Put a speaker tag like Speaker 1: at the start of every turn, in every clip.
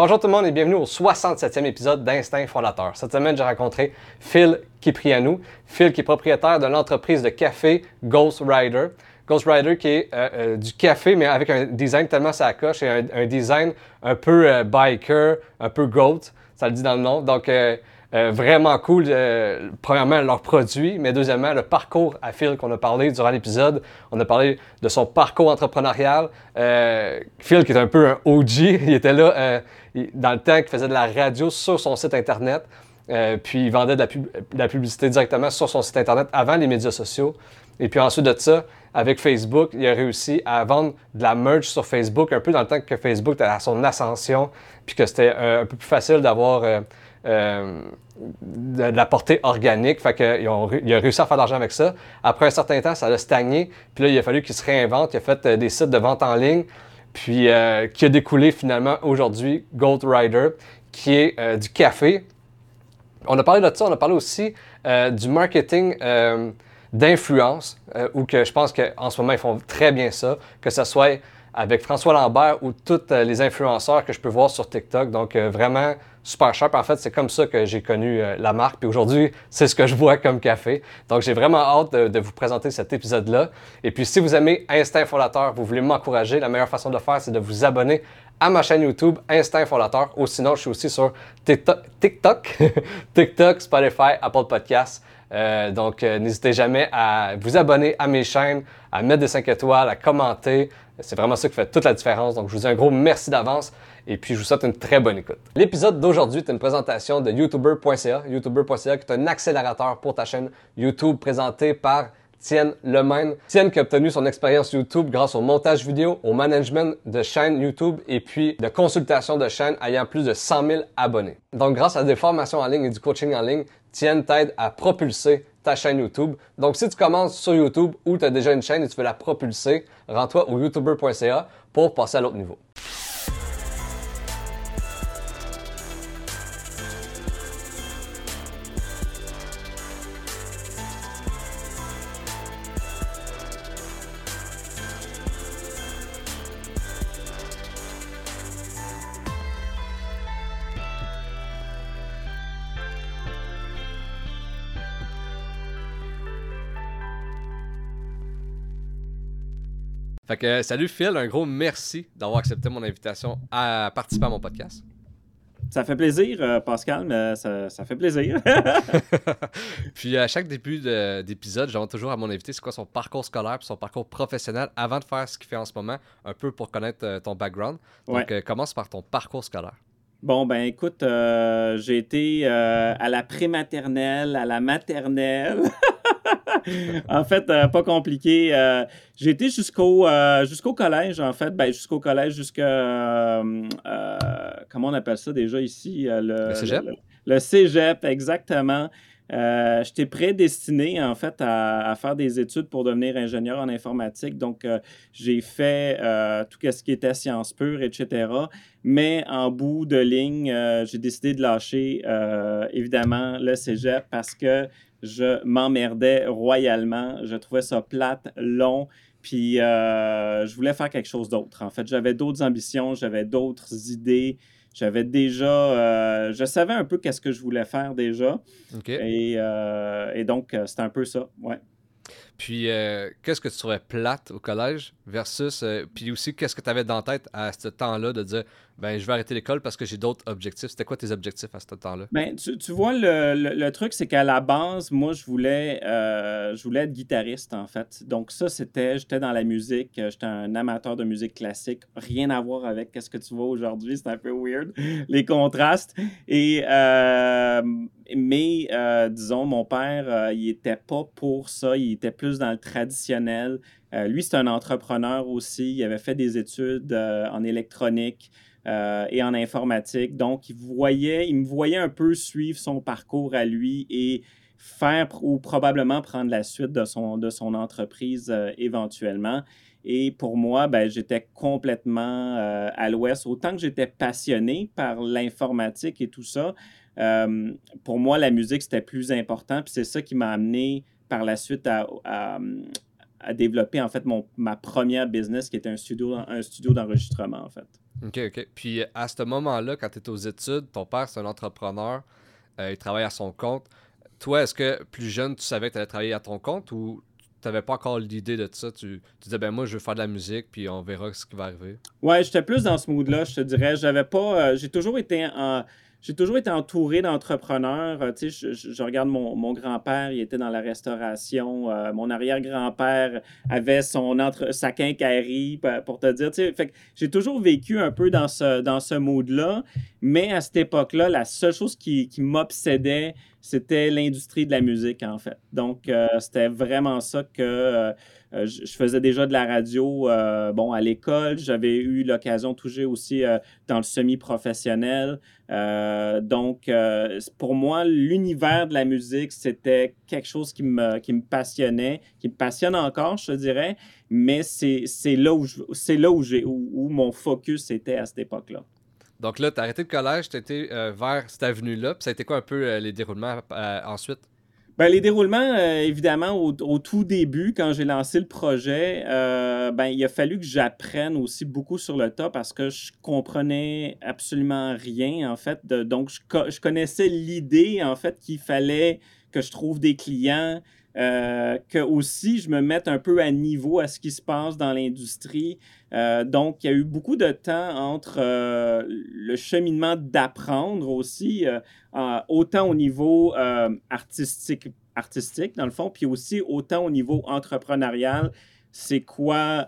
Speaker 1: Bonjour tout le monde et bienvenue au 67e épisode d'Instinct Fondateur. Cette semaine, j'ai rencontré Phil Kiprianou. Phil qui est propriétaire de l'entreprise de café Ghost Rider. Ghost Rider qui est euh, euh, du café, mais avec un design tellement ça coche et un, design un peu euh, biker, un peu goat, ça le dit dans le nom. Donc, vraiment cool, premièrement, leur produit, mais deuxièmement, le parcours à Phil qu'on a parlé durant l'épisode. On a parlé de son parcours entrepreneurial. Phil, qui est un peu un OG, il était là dans le temps qu'il faisait de la radio sur son site Internet. puis il vendait de la, publicité directement sur son site Internet avant les médias sociaux. Et puis ensuite de ça, avec Facebook, il a réussi à vendre de la merch sur Facebook, un peu dans le temps que Facebook était à son ascension, puis que c'était euh, un peu plus facile d'avoir euh, euh, de, la portée organique. Fait a réussi à faire de l'argent avec ça. Après un certain temps, ça a stagné. Puis là, il a fallu qu'il se réinvente. Il a fait des sites de vente en ligne, puis qui a découlé finalement aujourd'hui Gold Rider, qui est du café. On a parlé de ça, on a parlé aussi du marketing d'influence, euh, ou que je pense qu'en ce moment, ils font très bien ça, que ce soit avec François Lambert ou tous euh, les influenceurs que je peux voir sur TikTok. Donc, euh, vraiment super cher. En fait, c'est comme ça que j'ai connu la marque. Puis aujourd'hui, c'est ce que je vois comme café. Donc, j'ai vraiment hâte de, vous présenter cet épisode-là. Et puis, si vous aimez Instinct Fondateur, vous voulez m'encourager, la meilleure façon de le faire, c'est de vous abonner à ma chaîne YouTube Instinct Fondateur. Ou sinon, je suis aussi sur TikTok, TikTok, TikTok Spotify, Apple Podcasts. Euh, donc, euh, n'hésitez jamais à vous abonner à mes chaînes, à mettre des 5 étoiles, à commenter. C'est vraiment ça qui fait toute la différence. Donc, je vous dis un gros merci d'avance et puis je vous souhaite une très bonne écoute. L'épisode d'aujourd'hui est une présentation de YouTuber.ca. YouTuber.ca qui est un accélérateur pour ta chaîne YouTube présenté par Tienne Lemaine. Tienne qui a obtenu son expérience YouTube grâce au montage vidéo, au management de chaîne YouTube et puis de consultation de chaîne ayant plus de 100 000 abonnés. Donc grâce à des formations en ligne et du coaching en ligne, Tienne t'aide à propulser ta chaîne YouTube. Donc si tu commences sur YouTube ou tu as déjà une chaîne et tu veux la propulser, rends-toi au youtuber.ca pour passer à l'autre niveau. Fait que salut Phil, un gros merci d'avoir accepté mon invitation à participer à mon podcast.
Speaker 2: Ça fait plaisir, euh, Pascal, mais ça, fait plaisir.
Speaker 1: puis à chaque début d'épisode, j'envoie toujours à mon invité c'est quoi son parcours scolaire et son parcours professionnel avant de faire ce qu'il fait en ce moment, un peu pour connaître euh, ton background. Donc euh, commence par ton parcours scolaire.
Speaker 2: Bon, ben écoute, j'ai été à la prématernelle, à la maternelle. en fait, euh, pas compliqué. Euh, j'ai été jusqu'au euh, jusqu'au collège, en fait. Ben, jusqu'au collège, jusqu'à. comment on appelle ça déjà ici?
Speaker 1: Le, cégep?
Speaker 2: Le, cégep, exactement. J'étais prédestiné, en fait, à, faire des études pour devenir ingénieur en informatique. Donc, j'ai fait tout ce qui était sciences pures, etc. Mais en bout de ligne, j'ai décidé de lâcher, évidemment, le cégep parce que je m'emmerdais royalement. Je trouvais ça plate, long. Puis euh, je voulais faire quelque chose d'autre. En fait, j'avais d'autres ambitions, j'avais d'autres idées. J'avais déjà, euh, je savais un peu qu'est-ce que je voulais faire déjà. Et, euh, et, donc, c'était un peu ça, ouais.
Speaker 1: Puis, qu'est-ce que tu trouvais plate au collège versus, puis aussi, qu'est-ce que tu avais dans tête à ce temps-là de dire, ben, je vais arrêter l'école parce que j'ai d'autres objectifs. C'était quoi tes objectifs à ce temps-là?
Speaker 2: Ben, tu, vois, le, le, truc, c'est qu'à la base, moi, je voulais, euh, je voulais être guitariste, en fait. Donc, ça, c'était, j'étais dans la musique, euh, j'étais un amateur de musique classique. Rien à voir avec ce que tu vois aujourd'hui, c'est un peu weird, les contrastes. Et, euh, mais, disons, mon père, il était pas pour ça, il était plus dans le traditionnel. lui, c'est un entrepreneur aussi, il avait fait des études en électronique. Euh, et en informatique. Donc, il, voyait, il me voyait un peu suivre son parcours à lui et faire ou probablement prendre la suite de son, de son entreprise euh, éventuellement. Et pour moi, ben, j'étais complètement euh, à l'ouest. Autant que j'étais passionné par l'informatique et tout ça, pour moi, la musique, c'était plus important. Puis c'est ça qui m'a amené par la suite à, à, développer en fait mon, ma première business qui était un studio, un studio d'enregistrement en fait.
Speaker 1: OK, OK. Puis à ce moment-là, quand tu étais aux études, ton père, c'est un entrepreneur, il travaille à son compte. Toi, est-ce que plus jeune, tu savais que tu allais travailler à ton compte ou tu n'avais pas encore l'idée de ça? Tu, disais, ben moi, je veux faire de la musique, puis on verra ce qui va arriver.
Speaker 2: Ouais, j'étais plus dans ce mood-là, je te dirais. J'avais pas. Euh, j'ai toujours été en. J'ai toujours été entouré d'entrepreneurs. Euh, tu sais, je, regarde mon, grand-père, il était dans la restauration. Euh, mon arrière-grand-père avait son entre, sa quincaillerie, pour te dire. Tu sais, fait j'ai toujours vécu un peu dans ce, dans ce mood-là. Mais à cette époque-là, la seule chose qui, qui m'obsédait, c'était l'industrie de la musique, en fait. Donc, euh, c'était vraiment ça que euh, euh, je faisais déjà de la radio, bon, à l'école. J'avais eu l'occasion de toucher aussi dans le semi-professionnel. donc, pour moi, l'univers de la musique, c'était quelque chose qui me, qui me passionnait, qui me passionne encore, je dirais. Mais c'est là où, c'est là où, où mon focus était à cette époque-là.
Speaker 1: Donc là, tu as arrêté le collège, tu étais euh, vers cette avenue-là. Ça a été quoi un peu euh, les déroulements euh, ensuite?
Speaker 2: Ben, les déroulements, évidemment, au, tout début, quand j'ai lancé le projet, ben, il a fallu que j'apprenne aussi beaucoup sur le tas parce que je comprenais absolument rien, en fait. donc, je, je connaissais l'idée, en fait, qu'il fallait que je trouve des clients, euh, que aussi je me mette un peu à niveau à ce qui se passe dans l'industrie. Euh, donc, il y a eu beaucoup de temps entre euh, le cheminement d'apprendre aussi, autant au niveau artistique, artistique, dans le fond, puis aussi autant au niveau entrepreneurial. C'est quoi,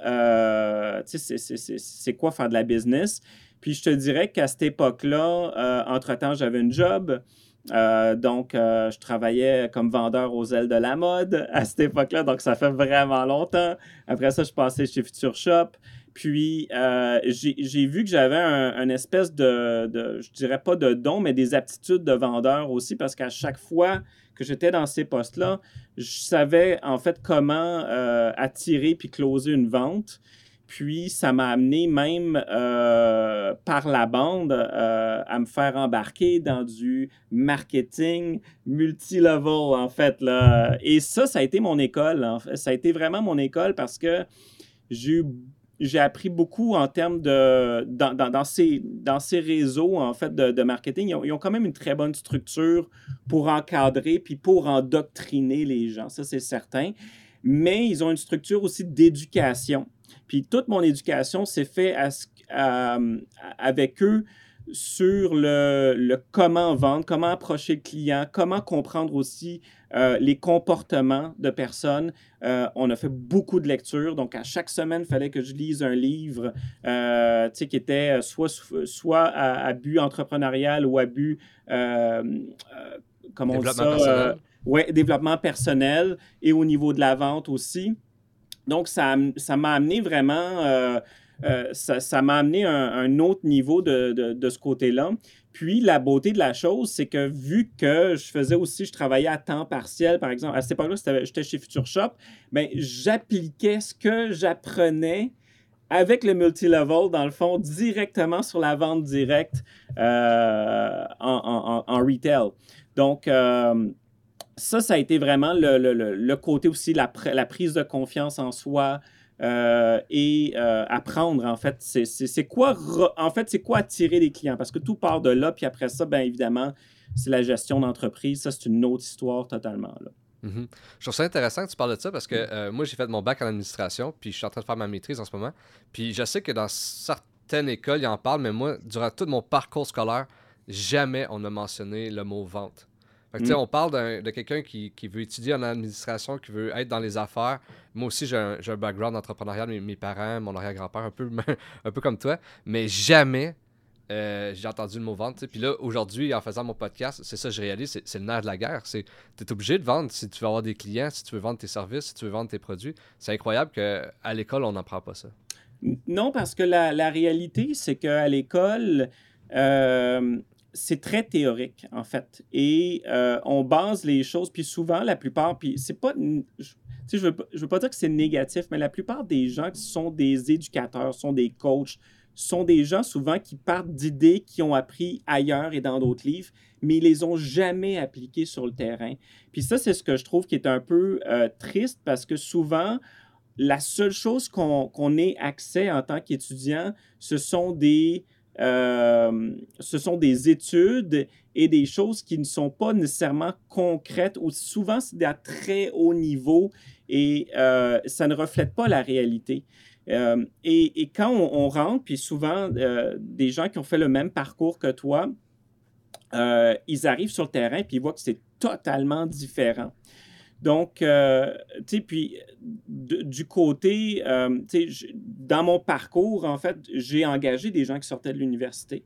Speaker 2: c'est quoi faire de la business? Puis je te dirais qu'à cette époque-là, entre-temps, j'avais un job. Euh, donc, euh, je travaillais comme vendeur aux ailes de la mode à cette époque-là, donc ça fait vraiment longtemps. Après ça, je passais chez Future Shop. Puis, euh, j'ai vu que j'avais un, espèce de, de, je dirais pas de don, mais des aptitudes de vendeur aussi, parce qu'à chaque fois que j'étais dans ces postes-là, je savais en fait comment attirer puis closer une vente. Puis ça m'a amené même euh, par la bande euh, à me faire embarquer dans du marketing multi-level, en fait. Là. Et ça, ça a été mon école. En fait. Ça a été vraiment mon école parce que j'ai appris beaucoup en termes de. Dans, dans, ces, dans ces réseaux, en fait, de, marketing. Ils ont, ils ont, quand même une très bonne structure pour encadrer puis pour endoctriner les gens. Ça, c'est certain. Mais ils ont une structure aussi d'éducation. Puis toute mon éducation s'est faite avec eux sur le, comment vendre, comment approcher le client, comment comprendre aussi euh, les comportements de personnes. Euh, on a fait beaucoup de lectures, donc à chaque semaine, il fallait que je lise un livre euh, qui était soit, soit à, but entrepreneurial ou à but, comment on dit ça? Ouais, développement personnel et au niveau de la vente aussi. Donc, ça, ça m'a amené vraiment, euh, euh, ça, m'a amené un, un, autre niveau de, de, ce côté-là. Puis, la beauté de la chose, c'est que vu que je faisais aussi, je travaillais à temps partiel, par exemple, à cette époque-là, j'étais chez Future Shop, bien, j'appliquais ce que j'apprenais avec le multi-level, dans le fond, directement sur la vente directe euh, en, en, en, retail. Donc, ça, ça a été vraiment le, côté aussi, la, la, prise de confiance en soi euh, et euh, apprendre, en fait, c'est quoi, en fait, c'est quoi attirer des clients? Parce que tout part de là, puis après ça, bien évidemment, c'est la gestion d'entreprise. Ça, c'est une autre histoire totalement. Là.
Speaker 1: Mm-hmm. Je trouve ça intéressant que tu parles de ça parce que euh, moi, j'ai fait mon bac en administration, puis je suis en train de faire ma maîtrise en ce moment. Puis je sais que dans certaines écoles, ils en parlent, mais moi, durant tout mon parcours scolaire, jamais on a mentionné le mot vente. Mm. On parle de quelqu'un qui, veut étudier en administration, qui veut être dans les affaires. Moi aussi, j'ai un, background entrepreneurial, mes, mes parents, mon arrière-grand-père, un peu, un peu comme toi. Mais jamais euh, j'ai entendu le mot vente. Puis là, aujourd'hui, en faisant mon podcast, c'est ça que je réalise, c'est le nerf de la guerre. Tu es obligé de vendre si tu veux avoir des clients, si tu veux vendre tes services, si tu veux vendre tes produits. C'est incroyable qu'à l'école, on n'apprend pas ça.
Speaker 2: Non, parce que la, la réalité, c'est qu'à l'école, euh, c'est très théorique, en fait. Et euh, on base les choses, puis souvent, la plupart, puis c'est pas. Je ne veux, veux, pas dire que c'est négatif, mais la plupart des gens qui sont des éducateurs, sont des coachs, sont des gens souvent qui partent d'idées qu'ils ont appris ailleurs et dans d'autres livres, mais ils les ont jamais appliquées sur le terrain. Puis ça, c'est ce que je trouve qui est un peu euh, triste parce que souvent, la seule chose qu'on ait accès en tant qu'étudiant, ce sont des euh, ce sont des études et des choses qui ne sont pas nécessairement concrètes ou souvent c'est à très haut niveau et euh, ça ne reflète pas la réalité. Euh, et, quand on, rentre, puis souvent des gens qui ont fait le même parcours que toi, ils arrivent sur le terrain puis ils voient que c'est totalement différent. Donc, euh, tu sais, puis du côté, euh, tu sais, dans mon parcours, en fait, j'ai engagé des gens qui sortaient de l'université.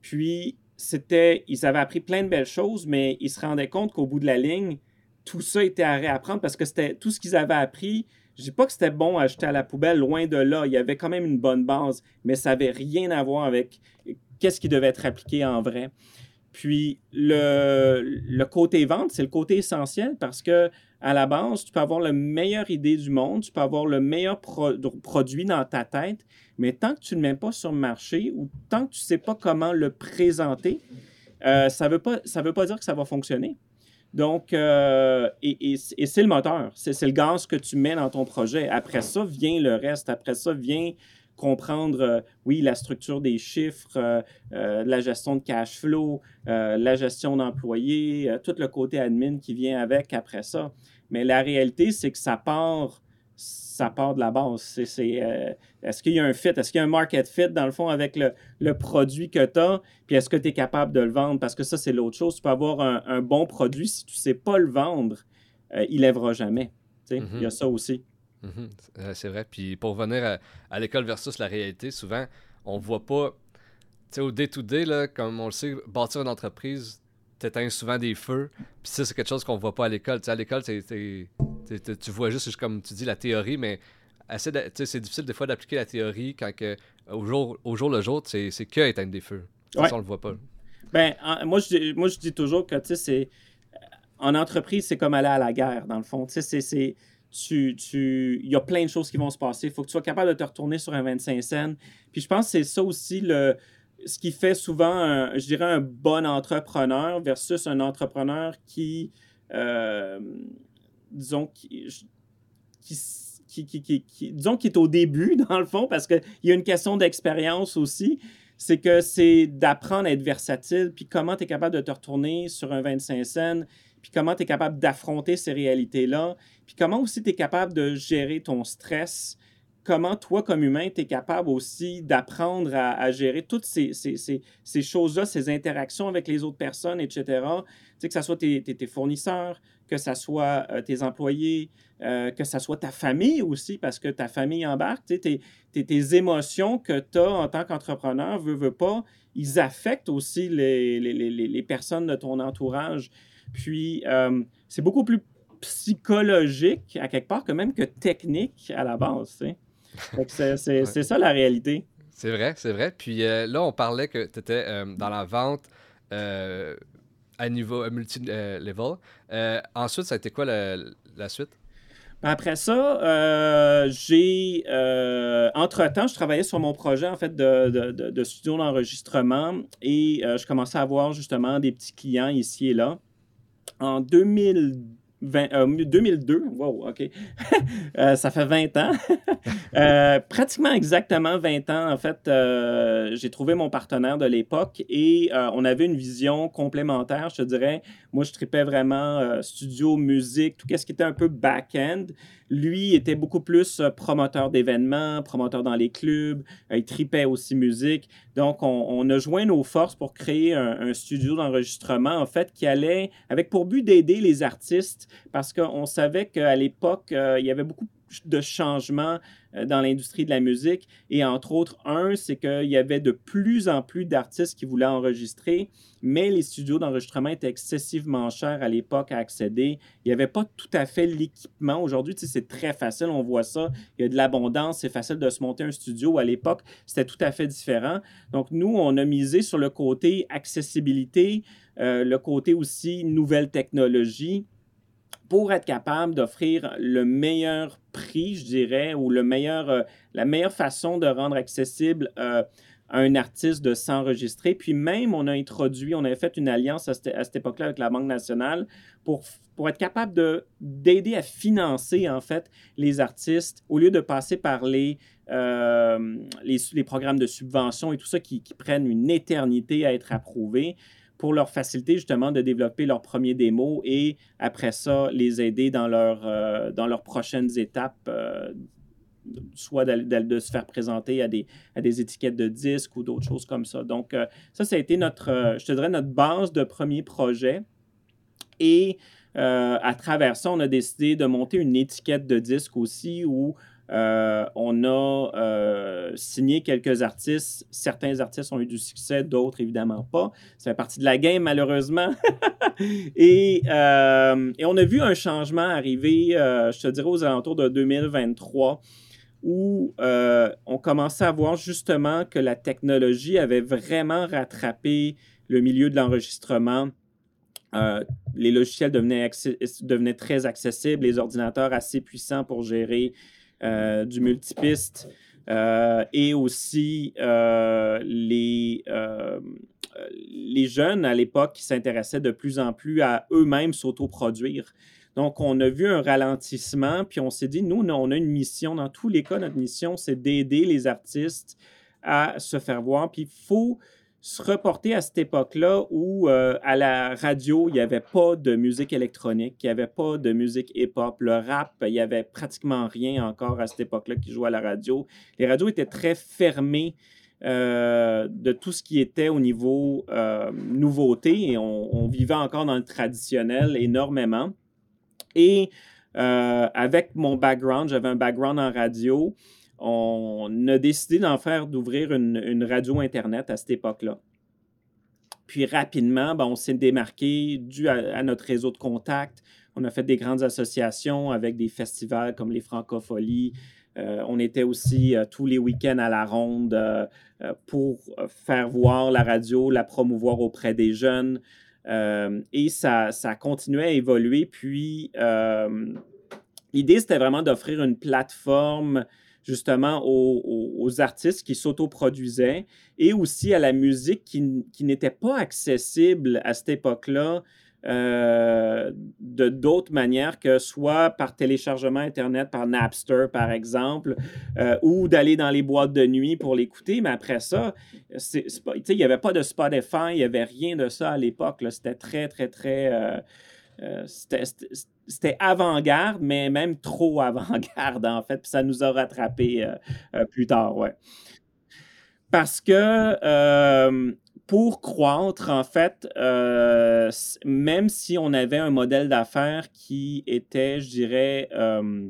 Speaker 2: Puis, c'était, ils avaient appris plein de belles choses, mais ils se rendaient compte qu'au bout de la ligne, tout ça était à réapprendre parce que c'était tout ce qu'ils avaient appris. Je dis pas que c'était bon à jeter à la poubelle, loin de là. Il y avait quand même une bonne base, mais ça n'avait rien à voir avec qu'est-ce qui devait être appliqué en vrai. Puis le, côté vente, c'est le côté essentiel parce que à la base, tu peux avoir la meilleure idée du monde, tu peux avoir le meilleur produit dans ta tête, mais tant que tu ne le mets pas sur le marché ou tant que tu ne sais pas comment le présenter, euh, ça ne veut, pas, veut pas dire que ça va fonctionner. Donc, euh, et, et c'est le moteur, c'est le gaz que tu mets dans ton projet. Après ça vient le reste, après ça vient comprendre, euh, oui, la structure des chiffres, euh, euh, la gestion de cash flow, la gestion d'employés, tout le côté admin qui vient avec après ça. Mais la réalité, c'est que ça part, ça part de la base. C'est, est-ce qu'il y a un fit? Est-ce qu'il y a un market fit, dans le fond, avec le, produit que tu as? Puis est-ce que tu es capable de le vendre? Parce que ça, c'est l'autre chose. Tu peux avoir un, bon produit. Si tu ne sais pas le vendre, il lèvera jamais. Il y a mm-hmm. ça aussi.
Speaker 1: Mhm. Euh, c'est vrai. Puis pour revenir à, l'école versus la réalité, souvent, on voit pas. Tu sais, au day-to-day, comme on le sait, bâtir une entreprise, t'éteins souvent des feux. Puis ça, c'est quelque chose qu'on voit pas à l'école. Tu sais, à l'école, tu vois juste, comme tu dis, la théorie, mais c'est difficile des fois d'appliquer la théorie quand que, au, jour, au jour le jour, c'est que éteindre des feux. Ça, on le voit pas.
Speaker 2: Ben, moi, je, moi, je dis toujours que, tu sais, c'est. En entreprise, c'est comme aller à la guerre, dans le fond. Tu sais, c'est tu, il y a plein de choses qui vont se passer. Il faut que tu sois capable de te retourner sur un 25 cents. Puis je pense que c'est ça aussi le, ce qui fait souvent, je dirais, un bon entrepreneur versus un entrepreneur qui, euh, disons, qui, qui, disons, qui est au début, dans le fond, parce qu'il y a une question d'expérience aussi. C'est que c'est d'apprendre à être versatile, puis comment tu es capable de te retourner sur un 25 cents? Puis comment tu es capable d'affronter ces réalités-là, puis comment aussi tu es capable de gérer ton stress, comment toi, comme humain, tu es capable aussi d'apprendre à, gérer toutes ces, ces, choses-là, ces interactions avec les autres personnes, etc. Tu que ce soit tes, tes, fournisseurs, que ce soit euh, tes employés, euh, que ce soit ta famille aussi, parce que ta famille embarque, tu sais, tes, tes, émotions que tu as en tant qu'entrepreneur, veux, veux pas, ils affectent aussi les, les, les, les personnes de ton entourage. Puis, euh, c'est beaucoup plus psychologique, à quelque part, que même que technique à la base. C'est ça la réalité.
Speaker 1: C'est vrai, c'est vrai. Puis euh, là, on parlait que tu étais euh, dans la vente à niveau multi-level. ensuite, ça a été quoi la, suite?
Speaker 2: Ben, après ça, j'ai. Entre-temps, je travaillais sur mon projet en fait de, de, de studio d'enregistrement et je commençais à avoir justement des petits clients ici et là en 2020, 2002, euh, wow, OK, euh, ça fait 20 ans. Euh, pratiquement exactement 20 ans, en fait, j'ai trouvé mon partenaire de l'époque et on avait une vision complémentaire, je te dirais. Moi, je tripais vraiment studio, musique, tout ce qui était un peu back-end. Lui était beaucoup plus euh, promoteur d'événements, promoteur dans les clubs, euh, il tripait aussi musique. Donc, on, a joint nos forces pour créer un, studio d'enregistrement, en fait, qui allait avec pour but d'aider les artistes parce qu'on savait qu'à l'époque, euh, il y avait beaucoup de changements euh, dans l'industrie de la musique. Et entre autres, un, c'est qu'il y avait de plus en plus d'artistes qui voulaient enregistrer, mais les studios d'enregistrement étaient excessivement chers à l'époque à accéder. Il n'y avait pas tout à fait l'équipement. Aujourd'hui, c'est très facile, on voit ça. Il y a de l'abondance, c'est facile de se monter un studio. À l'époque, c'était tout à fait différent. Donc, nous, on a misé sur le côté accessibilité, euh, le côté aussi nouvelle technologie pour être capable d'offrir le meilleur prix, je dirais, ou le meilleur, euh, la meilleure façon de rendre accessible euh, un artiste de s'enregistrer. Puis même, on a introduit, on avait fait une alliance à cette, époque-là avec la Banque nationale pour, pour être capable d'aider à financer, en fait, les artistes au lieu de passer par les, euh, les, programmes de subvention et tout ça qui, prennent une éternité à être approuvés pour leur faciliter justement de développer leurs premiers démos et après ça, les aider dans, leur, euh, dans leurs prochaines étapes euh, soit de, se faire présenter à des, à des étiquettes de disques ou d'autres choses comme ça. Donc, euh, ça, ça a été notre, je te dirais, notre base de premier projet. Et à travers ça, on a décidé de monter une étiquette de disque aussi où on a signé quelques artistes. Certains artistes ont eu du succès, d'autres évidemment pas. Ça fait partie de la game, malheureusement. et, et, on a vu un changement arriver, je te dirais, aux alentours de 2023 où euh, on commençait à voir justement que la technologie avait vraiment rattrapé le milieu de l'enregistrement. Euh, les logiciels devenaient, très accessibles, les ordinateurs assez puissants pour gérer euh, du multipiste et aussi les, les jeunes à l'époque qui s'intéressaient de plus en plus à eux-mêmes s'autoproduire. Donc, on a vu un ralentissement, puis on s'est dit, nous, on a une mission. Dans tous les cas, notre mission, c'est d'aider les artistes à se faire voir. Puis, il faut se reporter à cette époque-là où euh, à la radio, il n'y avait pas de musique électronique, il n'y avait pas de musique hip-hop. Le rap, il n'y avait pratiquement rien encore à cette époque-là qui jouait à la radio. Les radios étaient très fermées euh, de tout ce qui était au niveau euh, nouveauté et on, vivait encore dans le traditionnel énormément. Et avec mon background, j'avais un background en radio, on a décidé d'en faire, d'ouvrir une, radio Internet à cette époque-là. Puis rapidement, ben, on s'est démarqué dû à, notre réseau de contacts. On a fait des grandes associations avec des festivals comme les Francopholies. Euh, on était aussi euh, tous les week-ends à la ronde pour faire voir la radio, la promouvoir auprès des jeunes. Euh, et ça, ça continuait à évoluer. Puis, euh, l'idée, c'était vraiment d'offrir une plateforme justement aux, artistes qui s'autoproduisaient et aussi à la musique qui, qui n'était pas accessible à cette époque-là euh, de d'autres manières que soit par téléchargement Internet, par Napster, par exemple, euh, ou d'aller dans les boîtes de nuit pour l'écouter. Mais après ça, il n'y avait pas de Spotify, il n'y avait rien de ça à l'époque. C'était très, très, très... Euh, avant-garde, mais même trop avant-garde, en fait. Puis ça nous a rattrapé plus tard, ouais. Parce que pour croître, en fait, euh, même si on avait un modèle d'affaires qui était, je dirais, euh,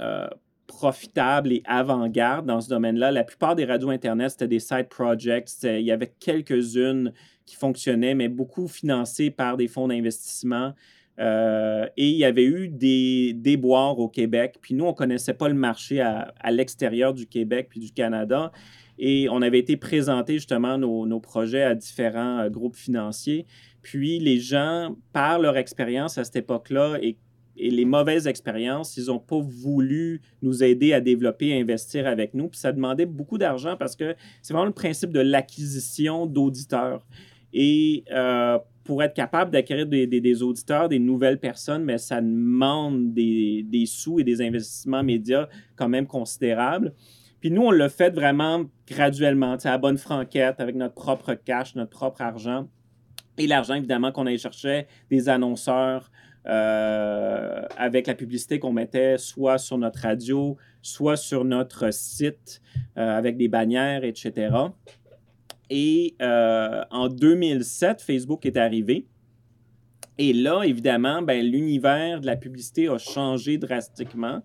Speaker 2: euh, profitable et avant-garde dans ce domaine-là, la plupart des radios Internet, c'était des side projects. Il y avait quelques-unes qui fonctionnaient, mais beaucoup financées par des fonds d'investissement. Et il y avait eu des déboires au Québec. Puis nous, on ne connaissait pas le marché à, à l'extérieur du Québec puis du Canada. Et on avait été présenter justement nos, projets à différents euh, groupes financiers. Puis les gens, par leur expérience à cette époque-là et, les mauvaises expériences, ils n'ont pas voulu nous aider à développer et investir avec nous. Puis ça demandait beaucoup d'argent parce que c'est vraiment le principe de l'acquisition d'auditeurs. Et euh, pour être capable d'acquérir des, auditeurs, des nouvelles personnes, mais ça demande des, sous et des investissements médias quand même considérables. Puis nous, on l'a fait vraiment graduellement, à bonne franquette, avec notre propre cash, notre propre argent. Et l'argent, évidemment, qu'on allait chercher des annonceurs euh, avec la publicité qu'on mettait soit sur notre radio, soit sur notre site euh, avec des bannières, etc. Et euh, en 2007, Facebook est arrivé. Et là, évidemment, ben, l'univers de la publicité a changé drastiquement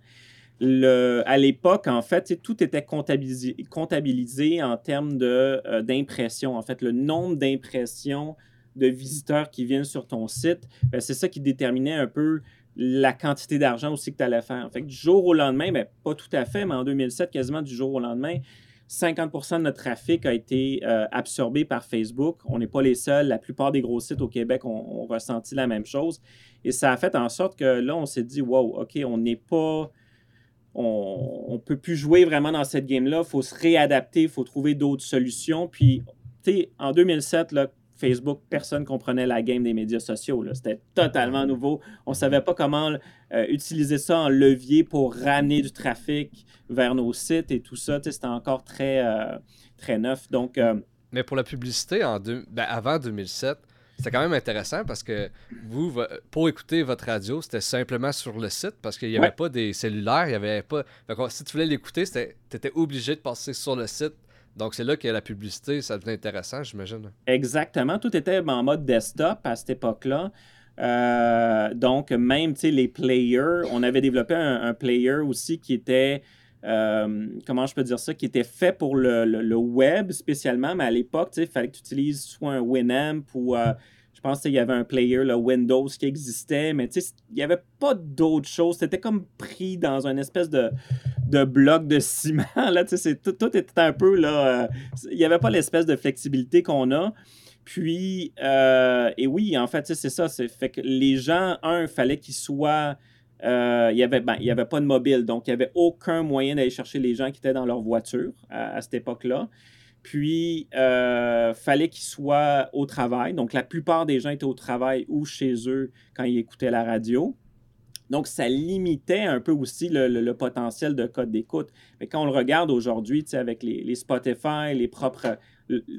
Speaker 2: à l'époque, en fait, tout était comptabilisé, en termes euh, d'impression. en fait, le nombre d'impressions de visiteurs qui viennent sur ton site, ben, c'est ça qui déterminait un peu la quantité d'argent aussi que tu allais faire. Fait du jour au lendemain, ben, pas tout à fait, mais en 2007, quasiment du jour au lendemain, 50% de notre trafic a été euh, absorbé par Facebook. On n'est pas les seuls. La plupart des gros sites au Québec ont, ressenti la même chose. Et ça a fait en sorte que là, on s'est dit, wow, OK, on n'est pas on ne peut plus jouer vraiment dans cette game-là. Il faut se réadapter, il faut trouver d'autres solutions. Puis, tu sais, en 2007, là, Facebook, personne comprenait la game des médias sociaux. C'était totalement nouveau. On ne savait pas comment euh, utiliser ça en levier pour ramener du trafic vers nos sites et tout ça. C'était encore très, euh, très neuf. Donc, euh,
Speaker 1: Mais pour la publicité, en deux, ben, avant 2007, c'était quand même intéressant parce que vous, pour écouter votre radio, c'était simplement sur le site parce qu'il n'y avait pas des cellulaires, il y avait pas. si tu voulais l'écouter, tu étais obligé de passer sur le site donc, c'est là que la publicité, ça devenait intéressant, j'imagine.
Speaker 2: Exactement. Tout était en mode desktop à cette époque-là. Euh, donc, même les players, on avait développé un, player aussi qui était, euh, comment je peux dire ça, qui était fait pour le, web spécialement, mais à l'époque, il fallait que tu utilises soit un Winamp ou euh, je pense qu'il y avait un player, le Windows, qui existait, mais il n'y avait pas d'autre chose. C'était comme pris dans une espèce de, de bloc de ciment. Là, tout, tout était un peu là. Euh, il n'y avait pas l'espèce de flexibilité qu'on a. Puis, euh, et oui, en fait, c'est ça. C'est fait que les gens, un, fallait qu'ils soient. Euh, il n'y avait, ben, avait pas de mobile, donc il n'y avait aucun moyen d'aller chercher les gens qui étaient dans leur voiture à cette époque-là. Puis, euh, fallait qu'ils soient au travail. Donc, la plupart des gens étaient au travail ou chez eux quand ils écoutaient la radio. Donc, ça limitait un peu aussi le, potentiel de code d'écoute. Mais quand on le regarde aujourd'hui, avec les, Spotify, les propres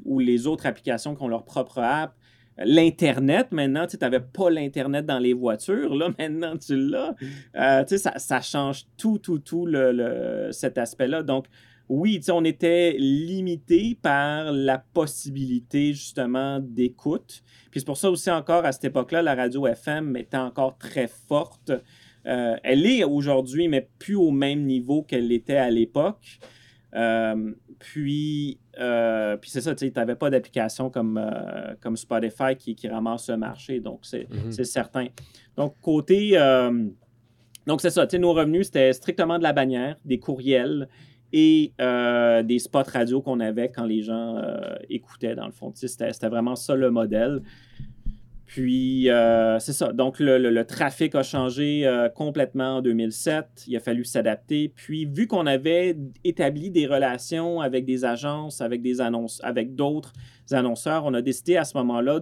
Speaker 2: ou les autres applications qui ont leur propre app, l'Internet, maintenant, tu n'avais pas l'Internet dans les voitures, là, maintenant tu l'as. Euh, ça, ça, change tout, tout, tout le, cet aspect-là. Donc, oui, on était limité par la possibilité justement d'écoute. Puis c'est pour ça aussi encore à cette époque-là, la radio FM était encore très forte. Euh, elle est aujourd'hui, mais plus au même niveau qu'elle était à l'époque. Euh, puis, euh, puis c'est ça, tu n'avais pas d'application comme, comme Spotify qui, qui, ramasse le marché, donc c'est mm-hmm. certain. Donc, côté. donc, c'est ça, nos revenus, c'était strictement de la bannière, des courriels et des spots radio qu'on avait quand les gens écoutaient, dans le fond. C'était vraiment ça le modèle. Puis, euh, c'est ça. Donc, le, trafic a changé complètement en 2007. Il a fallu s'adapter. Puis, vu qu'on avait établi des relations avec des agences, avec des annonces, avec d'autres annonceurs, on a décidé à ce moment-là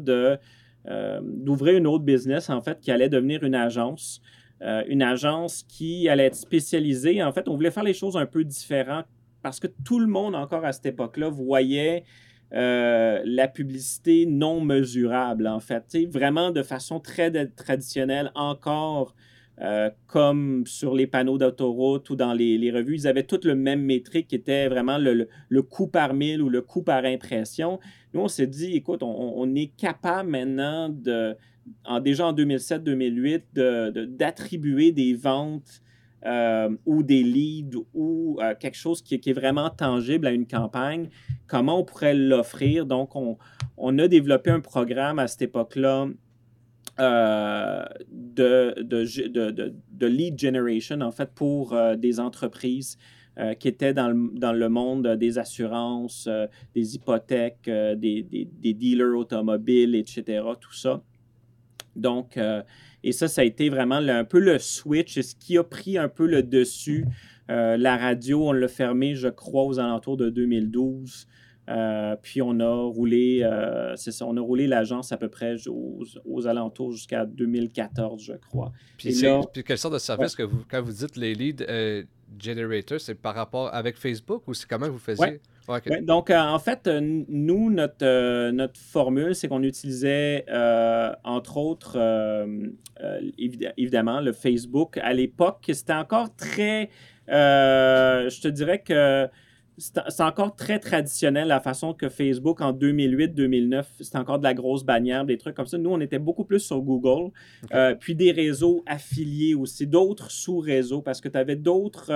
Speaker 2: d'ouvrir une autre business, en fait, qui allait devenir une agence. Euh, une agence qui allait être spécialisée. En fait, on voulait faire les choses un peu différentes parce que tout le monde, encore à cette époque-là, voyait euh, la publicité non mesurable, en fait. vraiment de façon très traditionnelle, encore euh, comme sur les panneaux d'autoroute ou dans les, revues, ils avaient toutes le même métrique qui était vraiment le, coût par mille ou le coût par impression. Nous, on s'est dit, écoute, on est capable maintenant de déjà en 2007-2008 d'attribuer des ventes euh, ou des leads ou euh, quelque chose qui, est vraiment tangible à une campagne, comment on pourrait l'offrir? Donc, on, a développé un programme à cette époque-là euh, de, lead generation, en fait, pour des entreprises qui étaient dans le, monde des assurances, des hypothèques, des, des, dealers automobiles, etc., tout ça. Donc, et ça, ça a été vraiment un peu le switch, ce qui a pris un peu le dessus. Euh, la radio, on l'a fermé, je crois, aux alentours de 2012. Euh, puis on a roulé, c'est ça, on a roulé l'agence à peu près aux, alentours jusqu'à 2014, je crois.
Speaker 1: Puis, quelle sorte de service que vous, quand vous dites les lead generators, c'est par rapport avec Facebook ou c'est comment vous faisiez?
Speaker 2: Donc, euh, en fait, euh, nous, notre, euh, notre formule, c'est qu'on utilisait, entre autres, évidemment, le Facebook. À l'époque, c'était encore très, je te dirais que c'est encore très traditionnel la façon que Facebook en 2008-2009, c'était encore de la grosse bannière, des trucs comme ça. Nous, on était beaucoup plus sur Google, puis des réseaux affiliés aussi, d'autres sous-réseaux, parce que tu avais d'autres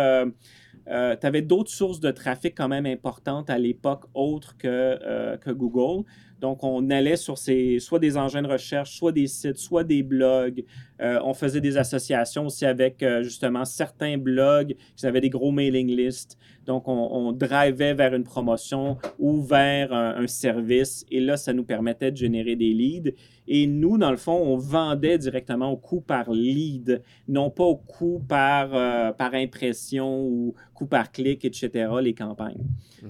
Speaker 2: euh, tu avais d'autres sources de trafic quand même importantes à l'époque, autres que, euh, que Google. Donc, on allait sur ces, soit des engins de recherche, soit des sites, soit des blogs. Euh, on faisait des associations aussi avec justement certains blogs qui avaient des gros mailing lists. Donc, on, on drivait vers une promotion ou vers un, service. Et là, ça nous permettait de générer des leads. Et nous, dans le fond, on vendait directement au coût par lead, non pas au coût par, par impression ou coup par clic, etc., les campagnes.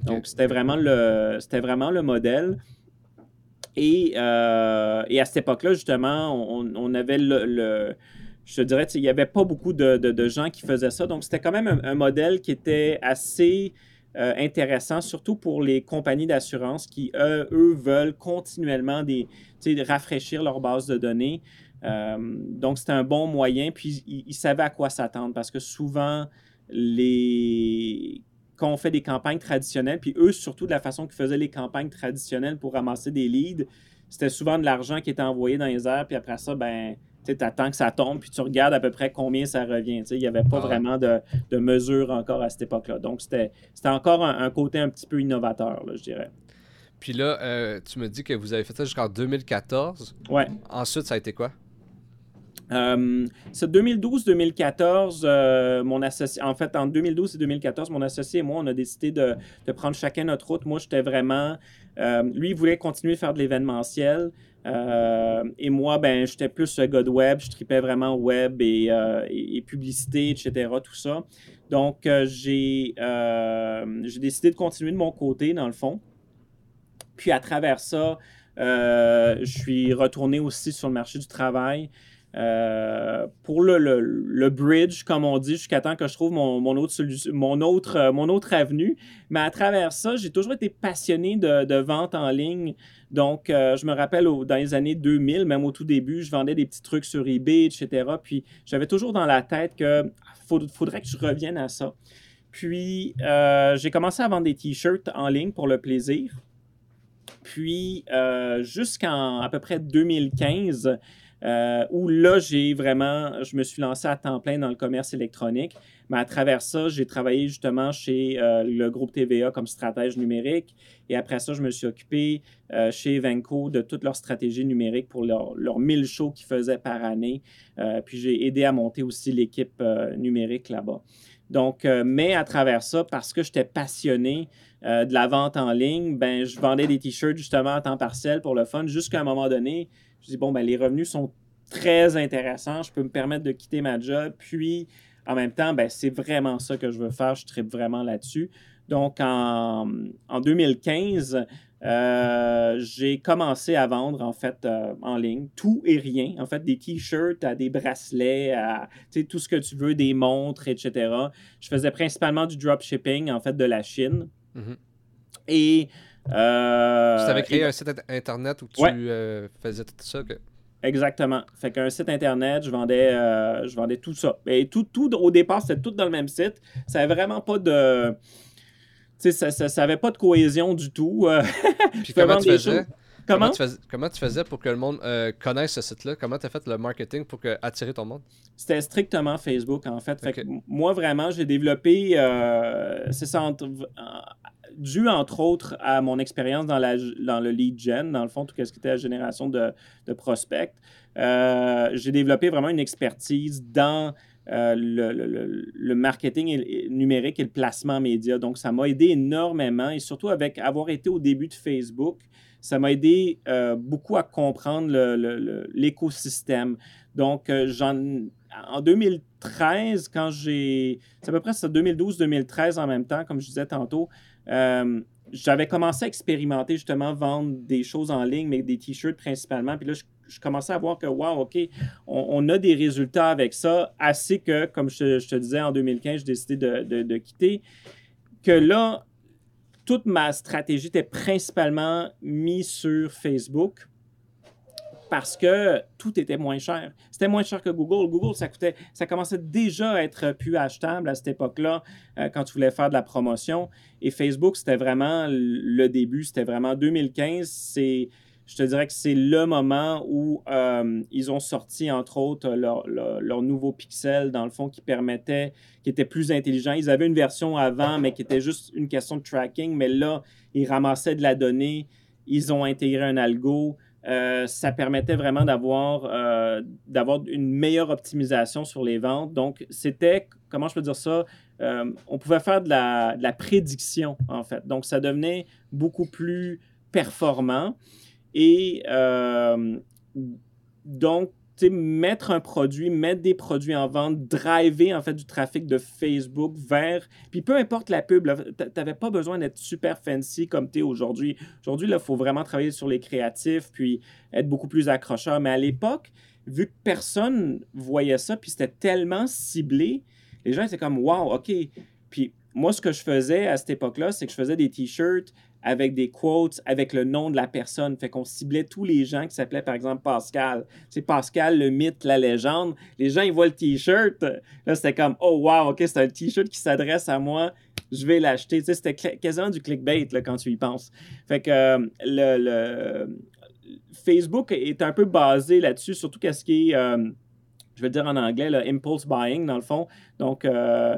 Speaker 2: Donc, c'était vraiment, le, vraiment le modèle. Et, euh, et à cette époque-là, justement, on, avait le, je te dirais, il n'y avait pas beaucoup de, gens qui faisaient ça. Donc, c'était quand même un, modèle qui était assez euh, intéressant, surtout pour les compagnies d'assurance qui, eux, eux, veulent continuellement des, rafraîchir leur base de données. Euh, donc, c'était un bon moyen. Puis, ils savaient à quoi s'attendre parce que souvent, les quand on fait des campagnes traditionnelles, puis eux, surtout de la façon qu'ils faisaient les campagnes traditionnelles pour ramasser des leads, c'était souvent de l'argent qui était envoyé dans les airs, puis après ça, ben, tu attends que ça tombe, puis tu regardes à peu près combien ça revient. Il n'y avait pas ah vraiment de, de mesure encore à cette époque-là. Donc, c'était encore un, côté un petit peu innovateur, je dirais.
Speaker 1: Puis là, euh, tu me dis que vous avez fait ça jusqu'en 2014.
Speaker 2: Ouais.
Speaker 1: Ensuite, ça a été quoi?
Speaker 2: Euh, c'est 2012-2014, euh, mon associé, en fait, en 2012 et 2014, mon associé et moi, on a décidé de, prendre chacun notre route. Moi, j'étais vraiment, euh, lui, il voulait continuer à faire de l'événementiel. et moi, ben, j'étais plus gars de web, je tripais vraiment web et, et, publicité, etc., tout ça. Donc, j'ai, j'ai décidé de continuer de mon côté, dans le fond. Puis, à travers ça, je suis retourné aussi sur le marché du travail. Euh, pour le, le, bridge, comme on dit, jusqu'à temps que je trouve mon, mon autre, mon, autre, euh, mon autre avenue. Mais à travers ça, j'ai toujours été passionné de, de vente en ligne. Donc, euh, je me rappelle dans les années 2000, même au tout début, je vendais des petits trucs sur eBay, etc. Puis, j'avais toujours dans la tête que faudrait que je revienne à ça. Puis, j'ai commencé à vendre des t-shirts en ligne pour le plaisir. Puis, jusqu'en à peu près 2015, euh, où là, j'ai vraiment, je me suis lancé à temps plein dans le commerce électronique. Mais à travers ça, j'ai travaillé justement chez euh, le groupe TVA comme stratège numérique. Et après ça, je me suis occupé euh, chez Venco de toute leur stratégie numérique pour leurs leur 1000 shows qu'ils faisaient par année. puis j'ai aidé à monter aussi l'équipe numérique là-bas. Donc, mais à travers ça, parce que j'étais passionné de la vente en ligne, ben, je vendais des t-shirts justement à temps partiel pour le fun jusqu'à un moment donné je dis, bon, ben, les revenus sont très intéressants, je peux me permettre de quitter ma job, puis en même temps, ben, c'est vraiment ça que je veux faire, je tripe vraiment là-dessus. Donc, en, en 2015, euh, j'ai commencé à vendre en fait euh, en ligne tout et rien. En fait, des t-shirts à des bracelets, à tout ce que tu veux, des montres, etc. Je faisais principalement du dropshipping en fait de la Chine. Mm-hmm. Et
Speaker 1: euh, tu avais créé un site internet où tu euh, faisais tout ça.
Speaker 2: Exactement. Fait qu'un site internet, je vendais, euh, je vendais tout ça. Et tout, tout au départ, c'était tout dans le même site. Ça n'avait vraiment pas de. Tu sais, ça pas de cohésion du tout.
Speaker 1: Puis comment tu faisais? Comment? Comment tu, faisais, pour que le monde connaisse ce site-là? Comment tu as fait le marketing pour que, attirer ton monde?
Speaker 2: C'était strictement Facebook, en fait. fait que moi, vraiment, j'ai développé. c'est ça, dû entre autres à mon expérience dans, le lead gen, dans le fond, tout ce qui était la génération de, prospects. Euh, j'ai développé vraiment une expertise dans euh, le, marketing numérique et le placement média. Donc, ça m'a aidé énormément et surtout avec avoir été au début de Facebook, ça m'a aidé euh, beaucoup à comprendre l'écosystème. Donc, en 2013, quand j'ai. C'est à peu près 2012-2013 en même temps, comme je disais tantôt. Euh, j'avais commencé à expérimenter justement vendre des choses en ligne, mais des t-shirts principalement. Puis là, je, commençais à voir que, wow, OK, on, a des résultats avec ça, assez que, comme je, te disais, en 2015, j'ai décidé de, de, quitter. Que là, toute ma stratégie était principalement mise sur Facebook parce que tout était moins cher. C'était moins cher que Google. Google, ça coûtait, ça commençait déjà à être plus achetable à cette époque-là euh, quand tu voulais faire de la promotion. Et Facebook, c'était vraiment le début. C'était vraiment 2015. C'est je te dirais que c'est le moment où euh, ils ont sorti, entre autres, leur, leur, nouveau Pixel, dans le fond, qui permettait, qui était plus intelligent. Ils avaient une version avant, mais qui était juste une question de tracking, mais là, ils ramassaient de la donnée, ils ont intégré un algo. Euh, ça permettait vraiment d'avoir euh, d'avoir une meilleure optimisation sur les ventes. Donc, c'était, comment je peux dire ça, on pouvait faire de la, prédiction, en fait. Donc, ça devenait beaucoup plus performant. Et euh, donc, mettre un produit, mettre des produits en vente, driver en fait du trafic de Facebook vers. Puis peu importe la pub, tu n'avais pas besoin d'être super fancy comme tu es aujourd'hui. Aujourd'hui, il faut vraiment travailler sur les créatifs, puis être beaucoup plus accrocheur. Mais à l'époque, vu que personne voyait ça, puis c'était tellement ciblé, les gens étaient comme Wow, OK. Puis moi, ce que je faisais à cette époque-là, c'est que je faisais des t-shirts avec des quotes, avec le nom de la personne. Fait qu'on ciblait tous les gens qui s'appelaient, par exemple, Pascal. C'est Pascal, le mythe, la légende. Les gens, ils voient le T-shirt. Là, c'était comme, oh, wow, OK, c'est un T-shirt qui s'adresse à moi. Je vais l'acheter. Tu sais, c'était quasiment du clickbait là, quand tu y penses. Fait que euh, le, Facebook est un peu basé là-dessus, surtout qu'est-ce qui est, euh, je vais dire en anglais, le impulse buying, dans le fond. Donc, euh,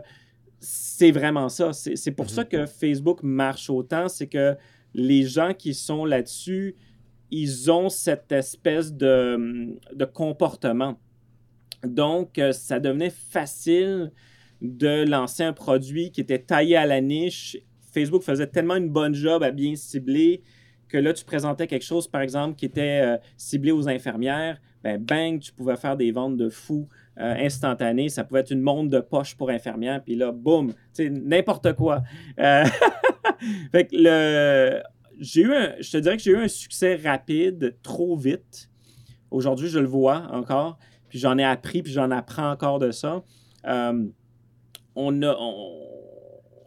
Speaker 2: c'est vraiment ça. C'est pour ça mhm. que Facebook marche autant, c'est que les gens qui sont là-dessus, ils ont cette espèce de, comportement. Donc, euh, ça devenait facile de lancer un produit qui était taillé à la niche. Facebook faisait tellement une bonne job à bien cibler que là, tu présentais quelque chose, par exemple, qui était euh, ciblé aux infirmières. Ben, bang, tu pouvais faire des ventes de fous euh, instantané. Ça pouvait être une montre de poche pour infirmière, puis là, boum, n'importe quoi. Euh, fait que le. J'ai eu je te dirais que j'ai eu un succès rapide, trop vite. Aujourd'hui, je le vois encore, puis j'en ai appris, puis j'en apprends encore de ça. Euh, on a.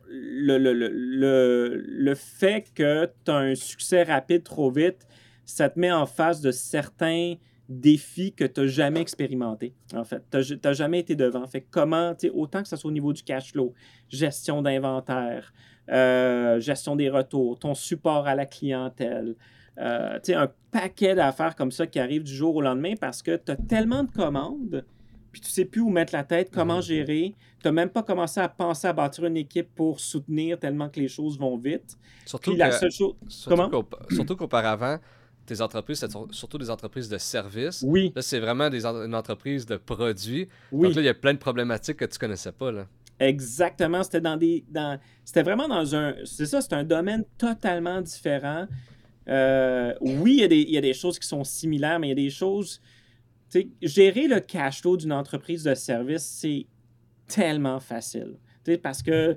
Speaker 2: le, le, le, le, fait que tu as un succès rapide trop vite, ça te met en face de certains défi que tu n'as jamais expérimenté, en fait. Tu n'as jamais été devant. Fait comment, autant que ce soit au niveau du cash flow, gestion d'inventaire, euh, gestion des retours, ton support à la clientèle, euh, un paquet d'affaires comme ça qui arrivent du jour au lendemain parce que tu as tellement de commandes, puis tu sais plus où mettre la tête, comment mhm. gérer. Tu n'as même pas commencé à penser à bâtir une équipe pour soutenir tellement que les choses vont vite.
Speaker 1: Surtout, la seule chose... surtout qu'auparavant, tes entreprises, c'est surtout des entreprises de services.
Speaker 2: Oui.
Speaker 1: Là, c'est vraiment des une entreprise de produits. Oui. Donc là, il y a plein de problématiques que tu connaissais pas. Là.
Speaker 2: Exactement. C'était dans des. Dans, c'était vraiment dans un. C'est ça, c'est un domaine totalement différent. Euh, oui, il y, a des, il y, a des, choses qui sont similaires, mais il y a des choses. Gérer le cash flow d'une entreprise de service, c'est tellement facile. Parce que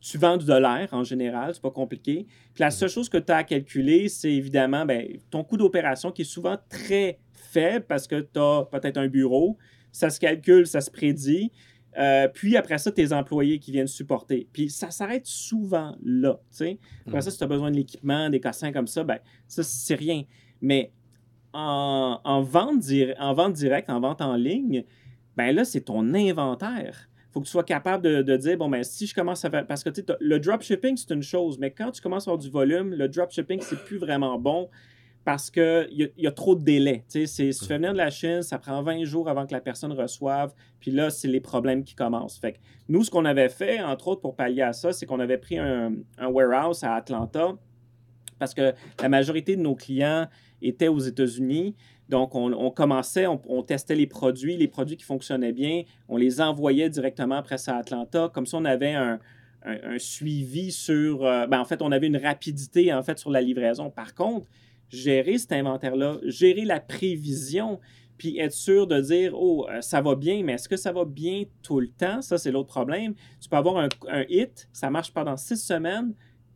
Speaker 2: tu vends du dollar en général, c'est pas compliqué. Puis la seule chose que tu as à calculer, c'est évidemment ben, ton coût d'opération qui est souvent très faible parce que tu as peut-être un bureau. Ça se calcule, ça se prédit. Euh, puis après ça, tes employés qui viennent supporter. Puis ça s'arrête souvent là. sais. Après ça, si tu as besoin de l'équipement, des cassins comme ça, ben ça, c'est rien. Mais en, en, vente en vente directe, en vente en ligne, ben là, c'est ton inventaire faut que tu sois capable de, dire, bon, ben, si je commence à faire. Parce que le dropshipping, c'est une chose, mais quand tu commences à avoir du volume, le dropshipping, c'est plus vraiment bon parce qu'il y, y, a trop de délais. Si tu fais venir de la Chine, ça prend 20 jours avant que la personne reçoive. Puis là, c'est les problèmes qui commencent. Fait que nous, ce qu'on avait fait, entre autres, pour pallier à ça, c'est qu'on avait pris un, warehouse à Atlanta parce que la majorité de nos clients étaient aux États-Unis. Donc, on, commençait, on, testait les produits, les produits qui fonctionnaient bien, on les envoyait directement après ça à Atlanta. Comme ça, on avait un, suivi sur. Euh, ben, en fait, on avait une rapidité en fait sur la livraison. Par contre, gérer cet inventaire-là, gérer la prévision, puis être sûr de dire oh euh, ça va bien, mais est-ce que ça va bien tout le temps Ça c'est l'autre problème. Tu peux avoir un hit, ça marche pendant six semaines,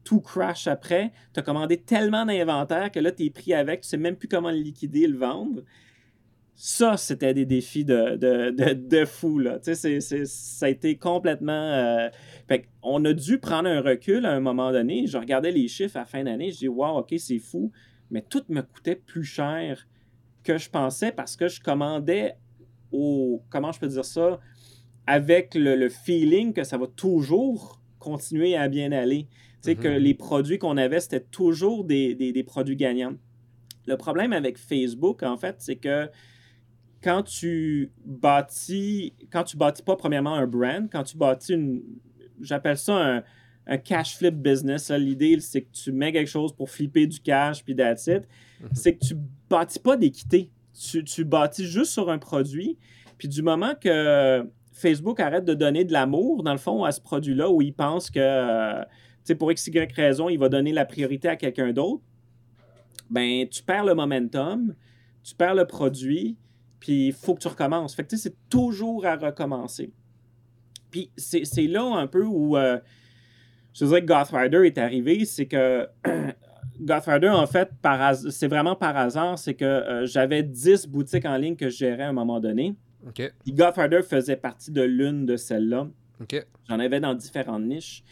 Speaker 2: tout crash après. Tu as commandé tellement d'inventaire que là, tu es pris avec, tu sais même plus comment le liquider, le vendre. Ça, c'était des défis de, de, de, fou. Tu sais, ça a été complètement. Euh, on a dû prendre un recul à un moment donné. Je regardais les chiffres à fin d'année. Je dis, wow, OK, c'est fou. Mais tout me coûtait plus cher que je pensais parce que je commandais au. Comment je peux dire ça? Avec le feeling que ça va toujours continuer à bien aller. Tu sais, que mhm. les produits qu'on avait, c'était toujours des, produits gagnants. Le problème avec Facebook, en fait, c'est que quand tu bâtis, quand tu bâtis pas premièrement un brand, quand tu bâtis une, j'appelle ça un, cash flip business. L'idée, c'est que tu mets quelque chose pour flipper du cash, puis that's it. Mhm. C'est que tu bâtis pas d'équité. Tu, tu bâtis juste sur un produit. Puis du moment que Facebook arrête de donner de l'amour, dans le fond, à ce produit-là, où il pense que, euh, sais, pour x, y raison, il va donner la priorité à quelqu'un d'autre, ben, tu perds le momentum, tu perds le produit, puis il faut que tu recommences. Fait que, tu sais, c'est toujours à recommencer. Puis c'est là un peu où euh, je dirais que Goth Rider est arrivé, c'est que Goth Rider, en fait, c'est vraiment par hasard, c'est que euh, j'avais 10 boutiques en ligne que je gérais à un moment donné.
Speaker 1: OK.
Speaker 2: Puis Goth Rider faisait partie de l'une de celles-là. J'en avais dans différentes niches.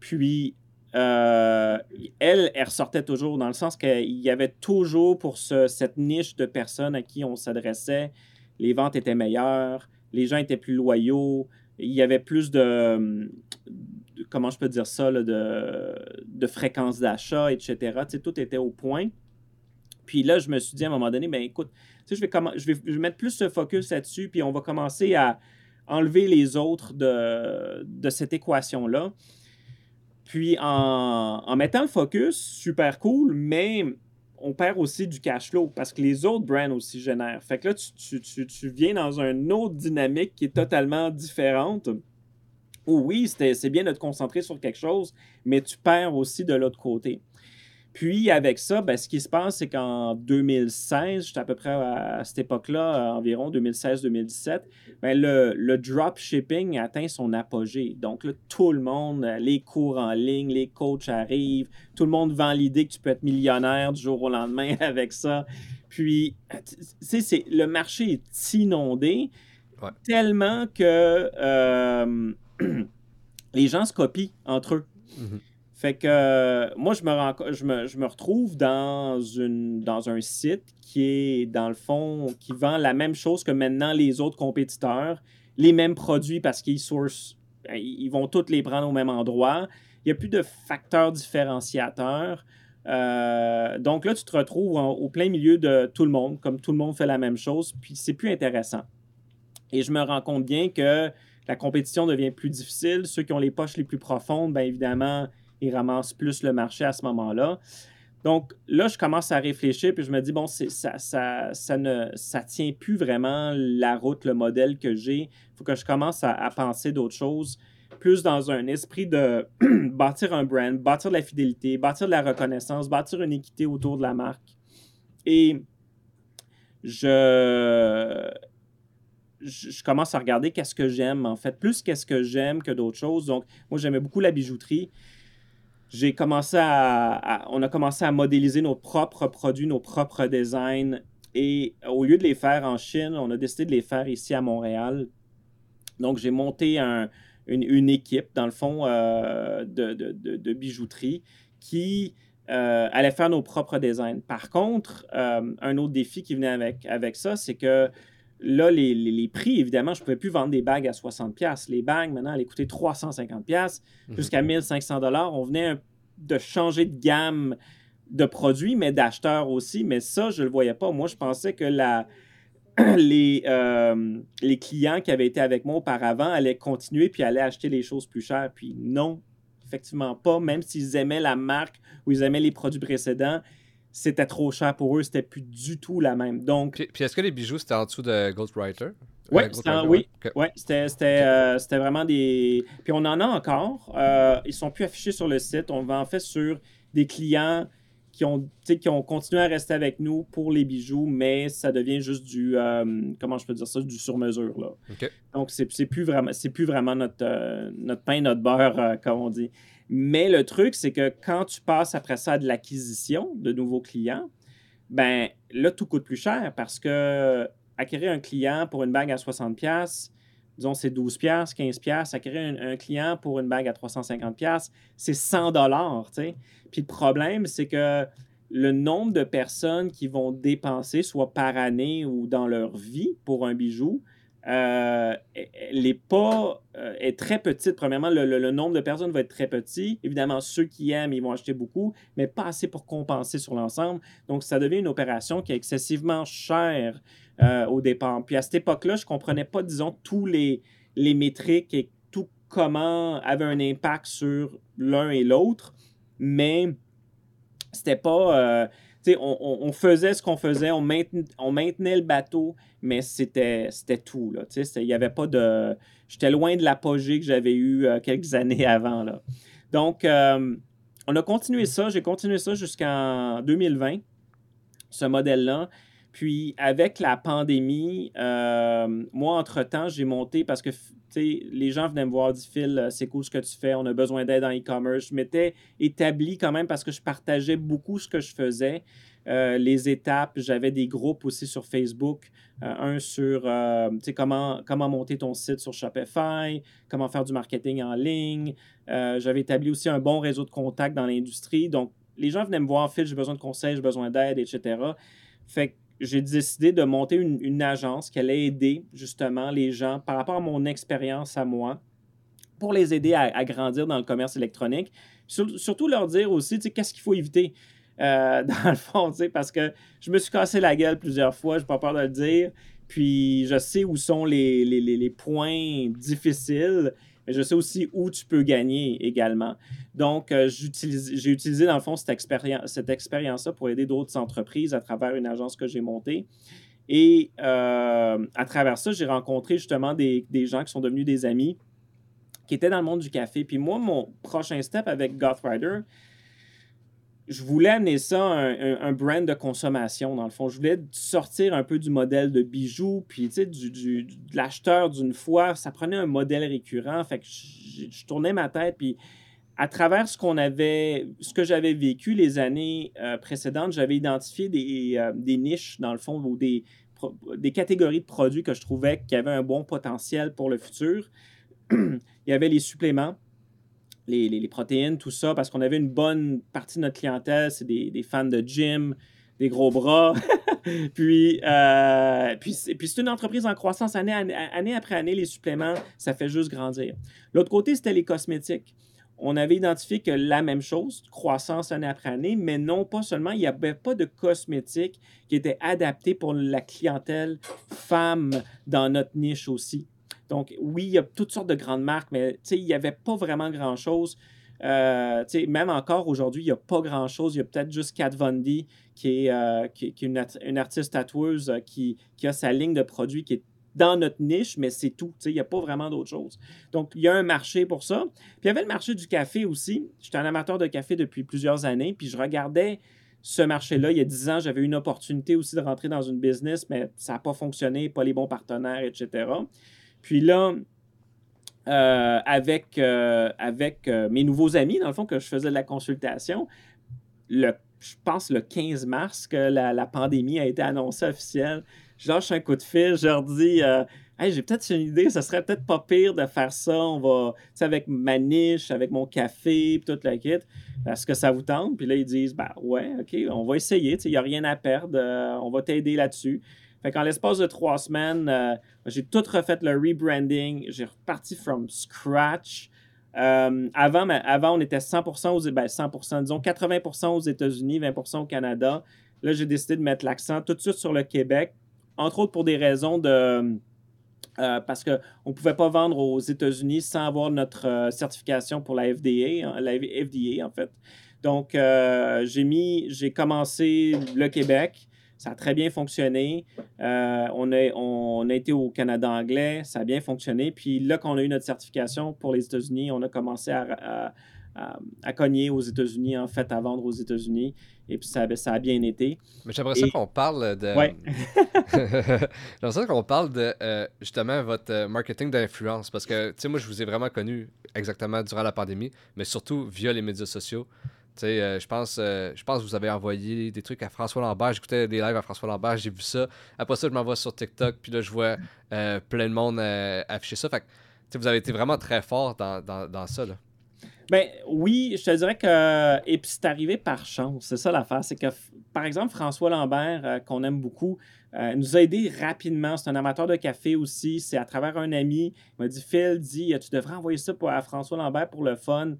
Speaker 2: Puis, euh, elle, elle ressortait toujours dans le sens qu'il y avait toujours pour cette niche de personnes à qui on s'adressait, les ventes étaient meilleures, les gens étaient plus loyaux, il y avait plus de, comment je peux dire ça, de, fréquence d'achat, etc. tout était au point. Puis là, je me suis dit à un moment donné, ben écoute, je vais, je, vais, je vais mettre plus ce focus là-dessus, puis on va commencer à enlever les autres de, de cette équation-là. Puis en, en, mettant le focus, super cool, mais on perd aussi du cash flow parce que les autres brands aussi génèrent. Fait que là, tu, tu, viens dans une autre dynamique qui est totalement différente. oui, c'est bien de te concentrer sur quelque chose, mais tu perds aussi de l'autre côté. Puis avec ça, ben, ce qui se passe, c'est qu'en 2016, j'étais à peu près à, cette époque-là, environ 2016-2017, ben, le, le dropshipping atteint son apogée. Donc là, tout le monde, les cours en ligne, les coachs arrivent, tout le monde vend l'idée que tu peux être millionnaire du jour au lendemain avec ça. Puis, tu sais, le marché est inondé tellement que euh, les gens se copient entre eux. Mm-hmm. Fait que euh, moi, je me, je me, retrouve dans, une, dans un site qui est, dans le fond, qui vend la même chose que maintenant les autres compétiteurs, les mêmes produits parce qu'ils sourcent, ben, ils vont tous les prendre au même endroit. Il n'y a plus de facteurs différenciateurs. Euh, donc là, tu te retrouves au plein milieu de tout le monde, comme tout le monde fait la même chose, puis c'est plus intéressant. Et je me rends compte bien que la compétition devient plus difficile. Ceux qui ont les poches les plus profondes, bien évidemment, ils ramassent plus le marché à ce moment-là. Donc là, je commence à réfléchir, puis je me dis, bon, ça, ça, ça, ne ça tient plus vraiment la route, le modèle que j'ai. Il faut que je commence à, penser d'autres choses, plus dans un esprit de bâtir un brand, bâtir de la fidélité, bâtir de la reconnaissance, bâtir une équité autour de la marque. Et je, je, commence à regarder qu'est-ce que j'aime, en fait, plus qu'est-ce que j'aime que d'autres choses. Donc, moi, j'aimais beaucoup la bijouterie j'ai commencé à, on a commencé à modéliser nos propres produits, nos propres designs. Et au lieu de les faire en Chine, on a décidé de les faire ici à Montréal. Donc, j'ai monté une, équipe, dans le fond, euh, de, bijouterie qui euh, allait faire nos propres designs. Par contre, euh, un autre défi qui venait avec, avec ça, c'est que là, les, prix, évidemment, je ne pouvais plus vendre des bagues à 60$. Les bagues, maintenant, elles coûtaient 350$ mhm. jusqu'à 1500$. On venait de changer de gamme de produits, mais d'acheteurs aussi. Mais ça, je ne le voyais pas. Moi, je pensais que la, les, euh, les clients qui avaient été avec moi auparavant allaient continuer puis allaient acheter les choses plus chères. Puis non, effectivement pas. Même s'ils aimaient la marque ou ils aimaient les produits précédents, c'était trop cher pour eux, c'était plus du tout la même. Donc,
Speaker 1: puis, est-ce que les bijoux c'était en dessous de Ghostwriter?
Speaker 2: Ouais, euh, oui, ouais, euh, c'était vraiment des. Puis on en a encore. Euh, ils sont plus affichés sur le site. On va en fait sur des clients qui ont, qui ont continué à rester avec nous pour les bijoux, mais ça devient juste du. comment je peux dire ça Du sur-mesure. là. Donc, c'est plus vraiment, plus vraiment notre, notre pain, notre beurre, comme on dit. Mais le truc, c'est que quand tu passes après ça de l'acquisition de nouveaux clients, ben là, tout coûte plus cher parce que acquérir un client pour une bague à 60$, disons c'est 12$, 15$, acquérir un, client pour une bague à 350$, c'est 100$. sais. Puis le problème, c'est que le nombre de personnes qui vont dépenser, soit par année ou dans leur vie, pour un bijou, euh, pas euh, est très petite. Premièrement, le, nombre de personnes va être très petit. Évidemment, ceux qui aiment, ils vont acheter beaucoup, mais pas assez pour compenser sur l'ensemble. Donc, ça devient une opération qui est excessivement chère euh, au départ. Puis à cette époque-là, je comprenais pas, disons, tous les, les métriques et tout comment avait un impact sur l'un et l'autre, mais c'était pas on, faisait ce qu'on faisait, on maintenait, le bateau, mais c'était tout. Il y avait pas de. J'étais loin de l'apogée que j'avais eu euh, quelques années avant. Donc, euh, on a continué ça. J'ai continué ça jusqu'en 2020, ce modèle-là. Puis, avec la pandémie, euh, moi, entre-temps, j'ai monté parce que les gens venaient me voir, du Phil, c'est cool ce que tu fais, on a besoin d'aide en e-commerce. Je m'étais établi quand même parce que je partageais beaucoup ce que je faisais. Euh, les étapes, j'avais des groupes aussi sur Facebook, euh, un sur euh, comment, comment monter ton site sur Shopify, comment faire du marketing en ligne. j'avais établi aussi un bon réseau de contacts dans l'industrie. Donc, les gens venaient me voir, Phil, j'ai besoin de conseils, j'ai besoin d'aide, etc. Fait que j'ai décidé de monter une, agence qui allait aider justement les gens par rapport à mon expérience à moi pour les aider à, grandir dans le commerce électronique. surtout leur dire aussi, qu'est-ce qu'il faut éviter. Euh, dans le fond, parce que je me suis cassé la gueule plusieurs fois, je n'ai pas peur de le dire. Puis je sais où sont les, les points difficiles mais je sais aussi où tu peux gagner également. Donc, euh, j'ai utilisé dans le fond cette, expérience, cette expérience-là pour aider d'autres entreprises à travers une agence que j'ai montée. Et euh, à travers ça, j'ai rencontré justement des, des, gens qui sont devenus des amis qui étaient dans le monde du café. Puis moi, mon prochain step avec Gothrider, je voulais amener ça un, brand de consommation, dans le fond. Je voulais sortir un peu du modèle de bijoux, puis, tu sais, du, de l'acheteur d'une fois. Ça prenait un modèle récurrent. Fait que je, tournais ma tête, puis à travers ce qu'on avait, ce que j'avais vécu les années euh, précédentes, j'avais identifié des, euh, des, niches, dans le fond, ou des, des catégories de produits que je trouvais qui avaient un bon potentiel pour le futur. Il y avait les suppléments les, protéines, tout ça, parce qu'on avait une bonne partie de notre clientèle, c'est des, fans de gym, des gros bras. puis, euh, puis, puis c'est une entreprise en croissance année, année, après année. Les suppléments, ça fait juste grandir. L'autre côté, c'était les cosmétiques. On avait identifié que la même chose, croissance année après année, mais non pas seulement, il n'y avait pas de cosmétiques qui étaient adaptés pour la clientèle femme dans notre niche aussi. Donc, oui, il y a toutes sortes de grandes marques, mais il n'y avait pas vraiment grand-chose. Euh, même encore aujourd'hui, il n'y a pas grand-chose. Il y a peut-être juste Kat Von D, qui est, euh, qui, une, artiste tatoueuse euh, qui, a sa ligne de produits qui est dans notre niche, mais c'est tout. Il n'y a pas vraiment d'autre chose. Donc, il y a un marché pour ça. Puis, il y avait le marché du café aussi. J'étais un amateur de café depuis plusieurs années, puis je regardais ce marché-là. Il y a dix ans, j'avais une opportunité aussi de rentrer dans une business, mais ça n'a pas fonctionné, pas les bons partenaires, etc. Puis là, euh, avec, euh, avec euh, mes nouveaux amis, dans le fond, que je faisais de la consultation, le, je pense le 15 mars que la, pandémie a été annoncée officielle. Je lâche un coup de fil, je leur dis hey, j'ai peut-être une idée, ça serait peut-être pas pire de faire ça. On va, tu avec ma niche, avec mon café, puis toute la kit. Est-ce que ça vous tente? Puis là, ils disent, ben ouais, OK, on va essayer. Il n'y a rien à perdre. on va t'aider là-dessus. Fait qu'en l'espace de trois semaines, euh, j'ai tout refait le rebranding. J'ai reparti from scratch. Euh, avant, avant, on était 100% aux ben 100%, disons 80% aux États-Unis, 20% au Canada. Là, j'ai décidé de mettre l'accent tout de suite sur le Québec, entre autres pour des raisons de. Euh, parce qu'on ne pouvait pas vendre aux États-Unis sans avoir notre certification pour la FDA, hein, la FDA en fait. Donc, j'ai mis, j'ai commencé le Québec. Ça a très bien fonctionné. Euh, on, a, on, a été au Canada anglais, ça a bien fonctionné. Puis là, quand on a eu notre certification pour les États-Unis, on a commencé à, à, cogner aux États-Unis, en fait, à vendre aux États-Unis. Et puis ça, ça a bien été.
Speaker 1: Mais j'aimerais ça qu'on parle de.
Speaker 2: Ouais.
Speaker 1: j'aimerais ça qu'on parle de euh, justement votre euh, marketing d'influence. Parce que, tu sais, moi, je vous ai vraiment connu exactement durant la pandémie, mais surtout via les médias sociaux. Euh, je pense, euh, pense que vous avez envoyé des trucs à François Lambert. J'écoutais des lives à François Lambert, j'ai vu ça. Après ça, je m'envoie sur TikTok, puis là, je vois euh, plein de monde afficher ça. Vous avez été vraiment très fort dans, ça.
Speaker 2: Ben oui, je te dirais que. Et puis c'est arrivé par chance. C'est ça l'affaire. C'est que, par exemple, François Lambert, qu'on aime beaucoup, Euh, nous a aidé rapidement. C'est un amateur de café aussi. C'est à travers un ami. Il m'a dit Phil, dit, tu devrais envoyer ça à François Lambert pour le fun.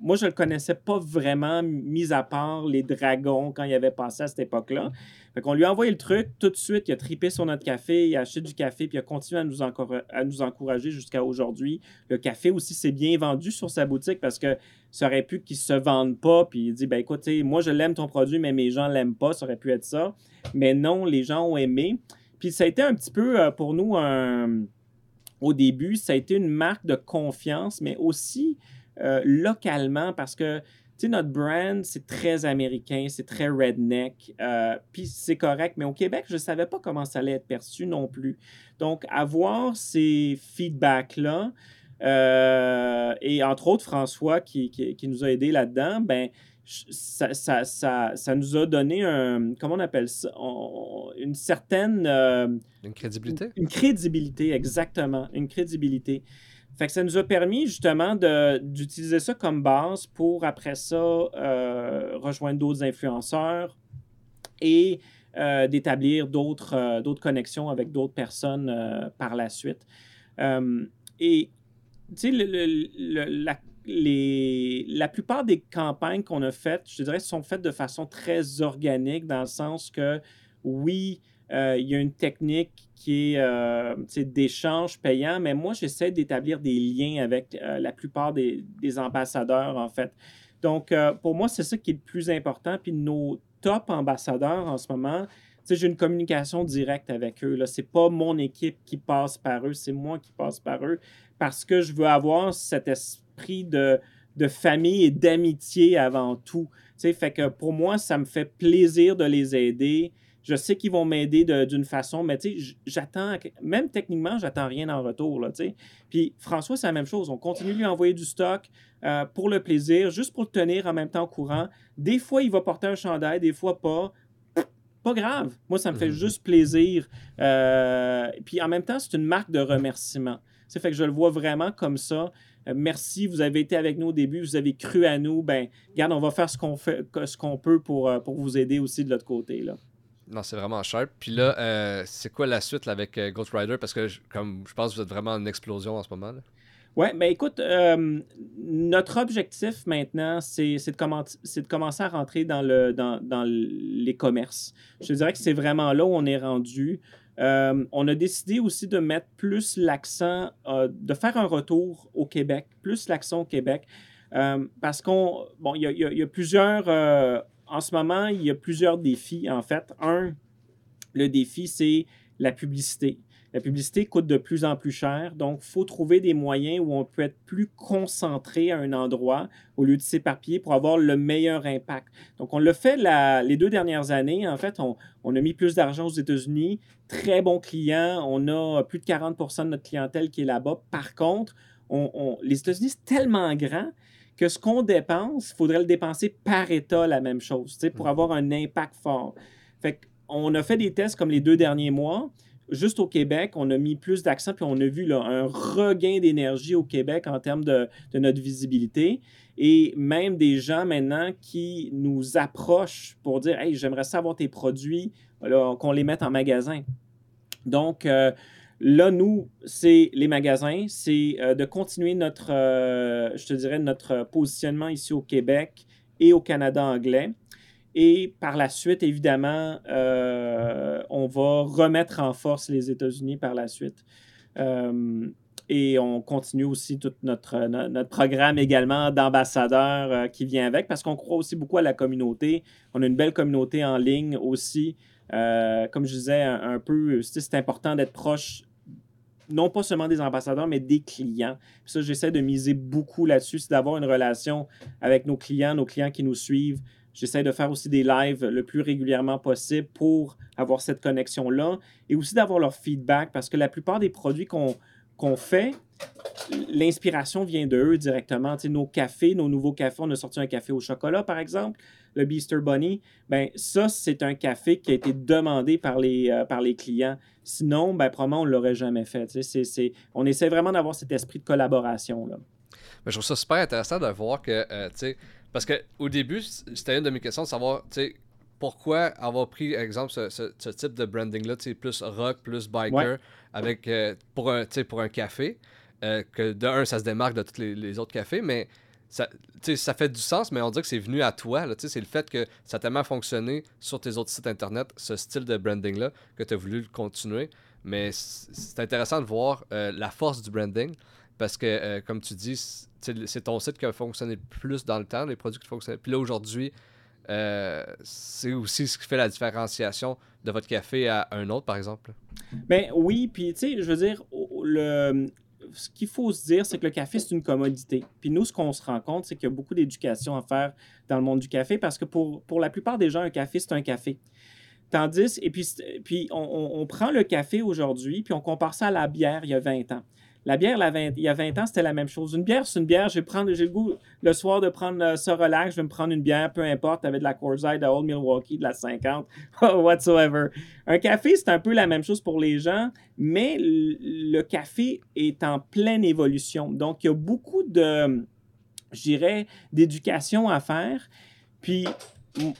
Speaker 2: moi, je ne le connaissais pas vraiment, mis à part les dragons quand il avait passé à cette époque-là. Fait qu'on lui a envoyé le truc. Tout de suite, il a tripé sur notre café, il a acheté du café, puis il a continué à nous, encourager jusqu'à aujourd'hui. Le café aussi s'est bien vendu sur sa boutique parce que ça aurait pu qu'il se vende pas, puis il dit ben écoute, moi je l'aime ton produit, mais mes gens l'aiment pas, ça aurait pu être ça. Mais non, les gens ont aimé. Puis ça a été un petit peu euh, pour nous au début, ça a été une marque de confiance, mais aussi euh, localement parce que sais, notre brand, c'est très américain, c'est très redneck, euh, puis c'est correct, mais au Québec, je ne savais pas comment ça allait être perçu non plus. Donc, avoir ces feedbacks-là, euh, et entre autres François qui, qui, nous a aidés là-dedans, ben, ça, ça, ça, ça, nous a donné un, comment on appelle ça, une certaine... Euh,
Speaker 1: une crédibilité?
Speaker 2: Une, une, crédibilité, exactement, une crédibilité. Fait que ça nous a permis justement d'utiliser ça comme base pour après ça euh, rejoindre d'autres influenceurs et euh, d'établir d'autres euh, d'autres connexions avec d'autres personnes par la suite. et tu sais, la, les, la plupart des campagnes qu'on a faites, je dirais, sont faites de façon très organique dans le sens que oui, euh, il y a une technique qui est euh, d'échange payant, mais moi, j'essaie d'établir des liens avec euh, la plupart des, ambassadeurs, en fait. Donc, pour moi, c'est ça qui est le plus important. Puis nos top ambassadeurs en ce moment, j'ai une communication directe avec eux. Ce n'est pas mon équipe qui passe par eux, c'est moi qui passe par eux parce que je veux avoir cet esprit de, de famille et d'amitié avant tout. fait que pour moi, ça me fait plaisir de les aider je sais qu'ils vont m'aider d'une façon, mais tu sais, j'attends, même techniquement, j'attends rien en retour, là, tu sais. Puis François, c'est la même chose. On continue de lui envoyer du stock euh, pour le plaisir, juste pour le tenir en même temps au courant. Des fois, il va porter un chandail, des fois pas. Pas grave. Moi, ça me fait mhm. juste plaisir. Euh, puis en même temps, c'est une marque de remerciement. Ça fait que je le vois vraiment comme ça. Euh, merci, vous avez été avec nous au début, vous avez cru à nous. Ben, regarde, on va faire ce qu'on fait, ce qu'on peut pour, pour vous aider aussi de l'autre côté. Là.
Speaker 1: Non, c'est vraiment cher. Puis là, euh, c'est quoi la suite avec euh, Ghost Rider? Parce que, comme je pense que vous êtes vraiment en explosion en ce moment.
Speaker 2: Oui, mais ben écoute, euh, notre objectif maintenant, c'est de, de, commencer à rentrer dans, le, dans, dans, les commerces. Je te dirais que c'est vraiment là où on est rendu. on a décidé aussi de mettre plus l'accent, de faire un retour au Québec, plus l'accent au Québec. parce qu'on, bon, il y, y, a plusieurs en ce moment, il y a plusieurs défis, en fait. Un, le défi, c'est la publicité. La publicité coûte de plus en plus cher, donc il faut trouver des moyens où on peut être plus concentré à un endroit au lieu de s'éparpiller pour avoir le meilleur impact. Donc on l'a fait les deux dernières années. En fait, on, a mis plus d'argent aux États-Unis, très bons clients, on a plus de 40% de notre clientèle qui est là-bas. Par contre, les États-Unis, c'est tellement grand que ce qu'on dépense, il faudrait le dépenser par État la même chose, pour mm. avoir un impact fort. Fait on a fait des tests comme les deux derniers mois. Juste au Québec, on a mis plus d'accent, puis on a vu là, un regain d'énergie au Québec en termes de, notre visibilité. Et même des gens maintenant qui nous approchent pour dire Hey, j'aimerais savoir tes produits, qu'on les mette en magasin. Donc, euh, Là, nous, c'est les magasins, c'est euh, de continuer notre, euh, je te dirais, notre positionnement ici au Québec et au Canada anglais. Et par la suite, évidemment, euh, on va remettre en force les États-Unis par la suite. et on continue aussi tout notre, notre programme également d'ambassadeurs qui vient avec parce qu'on croit aussi beaucoup à la communauté. On a une belle communauté en ligne aussi. comme je disais un, un peu, c'est important d'être proche non pas seulement des ambassadeurs, mais des clients. ça, j'essaie de miser beaucoup là-dessus, c'est d'avoir une relation avec nos clients, nos clients qui nous suivent. J'essaie de faire aussi des lives le plus régulièrement possible pour avoir cette connexion-là et aussi d'avoir leur feedback parce que la plupart des produits qu'on qu'on fait, l'inspiration vient de eux directement. Tu sais, nos cafés, nos nouveaux cafés, on a sorti un café au chocolat, par exemple, le Beaster Bunny. Ben, ça, c'est un café qui a été demandé par les, euh, par les clients. Sinon, ben, probablement, on ne l'aurait jamais fait. Tu sais, c'est, on essaie vraiment d'avoir cet esprit de collaboration. Là.
Speaker 1: je trouve ça super intéressant de voir que, euh, parce qu'au début, c'était une de mes questions de savoir, tu sais, pourquoi avoir pris, exemple, ce, type de branding-là, plus rock, plus biker, avec, euh, pour, un, pour un café, euh, que de un, ça se démarque de tous les, autres cafés, mais ça, ça fait du sens, mais on dirait que c'est venu à toi. C'est le fait que ça a tellement fonctionné sur tes autres sites internet, ce style de branding-là, que tu as voulu le continuer. Mais c'est intéressant de voir euh, la force du branding parce que, comme tu dis, c'est ton site qui a fonctionné plus dans le temps, les produits qui fonctionnaient. Puis là, aujourd'hui, euh, c'est aussi ce qui fait la différenciation de votre café à un autre, par exemple.
Speaker 2: Ben oui, puis tu sais, je veux dire, le, ce qu'il faut se dire, c'est que le café, c'est une commodité. Puis nous, ce qu'on se rend compte, c'est qu'il y a beaucoup d'éducation à faire dans le monde du café parce que pour, pour la plupart des gens, un café, c'est un café. Tandis, et puis, puis on, on prend le café aujourd'hui, puis on compare ça à la bière il y a 20 ans. La bière, il y a 20 ans, c'était la même chose. Une bière, c'est une bière. J'ai le goût le soir de prendre ça relax. Je vais me prendre une bière, peu importe, avec de la Coors de Old Milwaukee, de la 50, whatsoever. Un café, c'est un peu la même chose pour les gens, mais le café est en pleine évolution. Donc, il y a beaucoup de, je dirais, d'éducation à faire. Puis,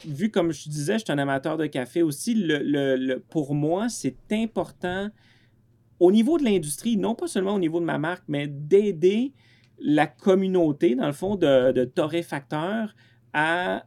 Speaker 2: vu comme je disais, je suis un amateur de café aussi, le pour moi, c'est important au niveau de l'industrie, non pas seulement au niveau de ma marque, mais d'aider la communauté, dans le fond, de, torréfacteurs à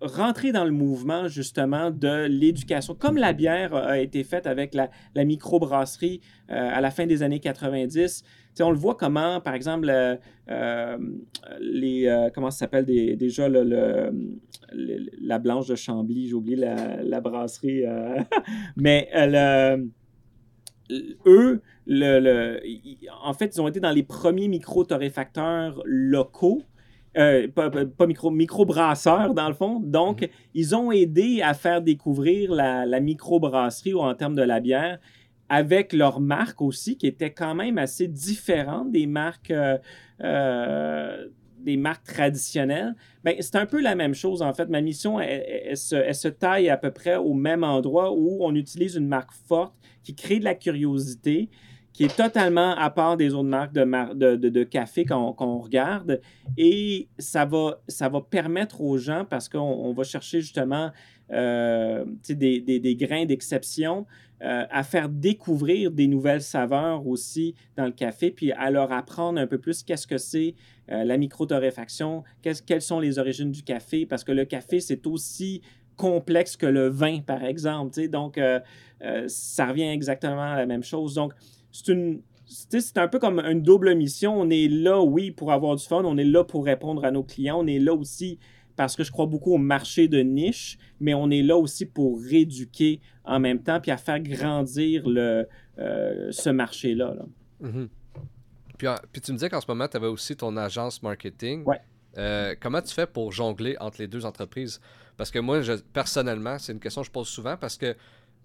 Speaker 2: rentrer dans le mouvement justement de l'éducation, comme la bière a été faite avec la, microbrasserie euh, à la fin des années 90. on le voit comment, par exemple, euh, euh, comment ça s'appelle déjà la blanche de Chambly, j'ai oublié la, la brasserie, mais eux, le, en fait, ils ont été dans les premiers micro-torréfacteurs locaux. Euh, pas, micro, micro-brasseurs, dans le fond. Donc, mhm. ils ont aidé à faire découvrir la, la micro-brasserie en termes de la bière avec leur marque aussi, qui était quand même assez différente des marques euh, euh, des marques traditionnelles, ben, c'est un peu la même chose en fait. Ma mission, elle, se, taille à peu près au même endroit où on utilise une marque forte qui crée de la curiosité, qui est totalement à part des autres marques de, de, café qu'on regarde. Et ça va, ça va permettre aux gens, parce qu'on va chercher justement euh, des, des, grains d'exception, euh, à faire découvrir des nouvelles saveurs aussi dans le café, puis à leur apprendre un peu plus qu'est-ce que c'est euh, la micro-torréfaction, quelles sont les origines du café, parce que le café, c'est aussi complexe que le vin, par exemple. Donc, euh, ça revient exactement à la même chose. Donc, c'est une, c'est un peu comme une double mission. On est là, oui, pour avoir du fun. On est là pour répondre à nos clients. On est là aussi parce que je crois beaucoup au marché de niche, mais on est là aussi pour rééduquer en même temps puis à faire grandir le, euh, ce marché-là.
Speaker 1: Mm-hmm. puis, tu me disais qu'en ce moment, tu avais aussi ton agence marketing. Euh, comment tu fais pour jongler entre les deux entreprises? Parce que moi, je, personnellement, c'est une question que je pose souvent parce que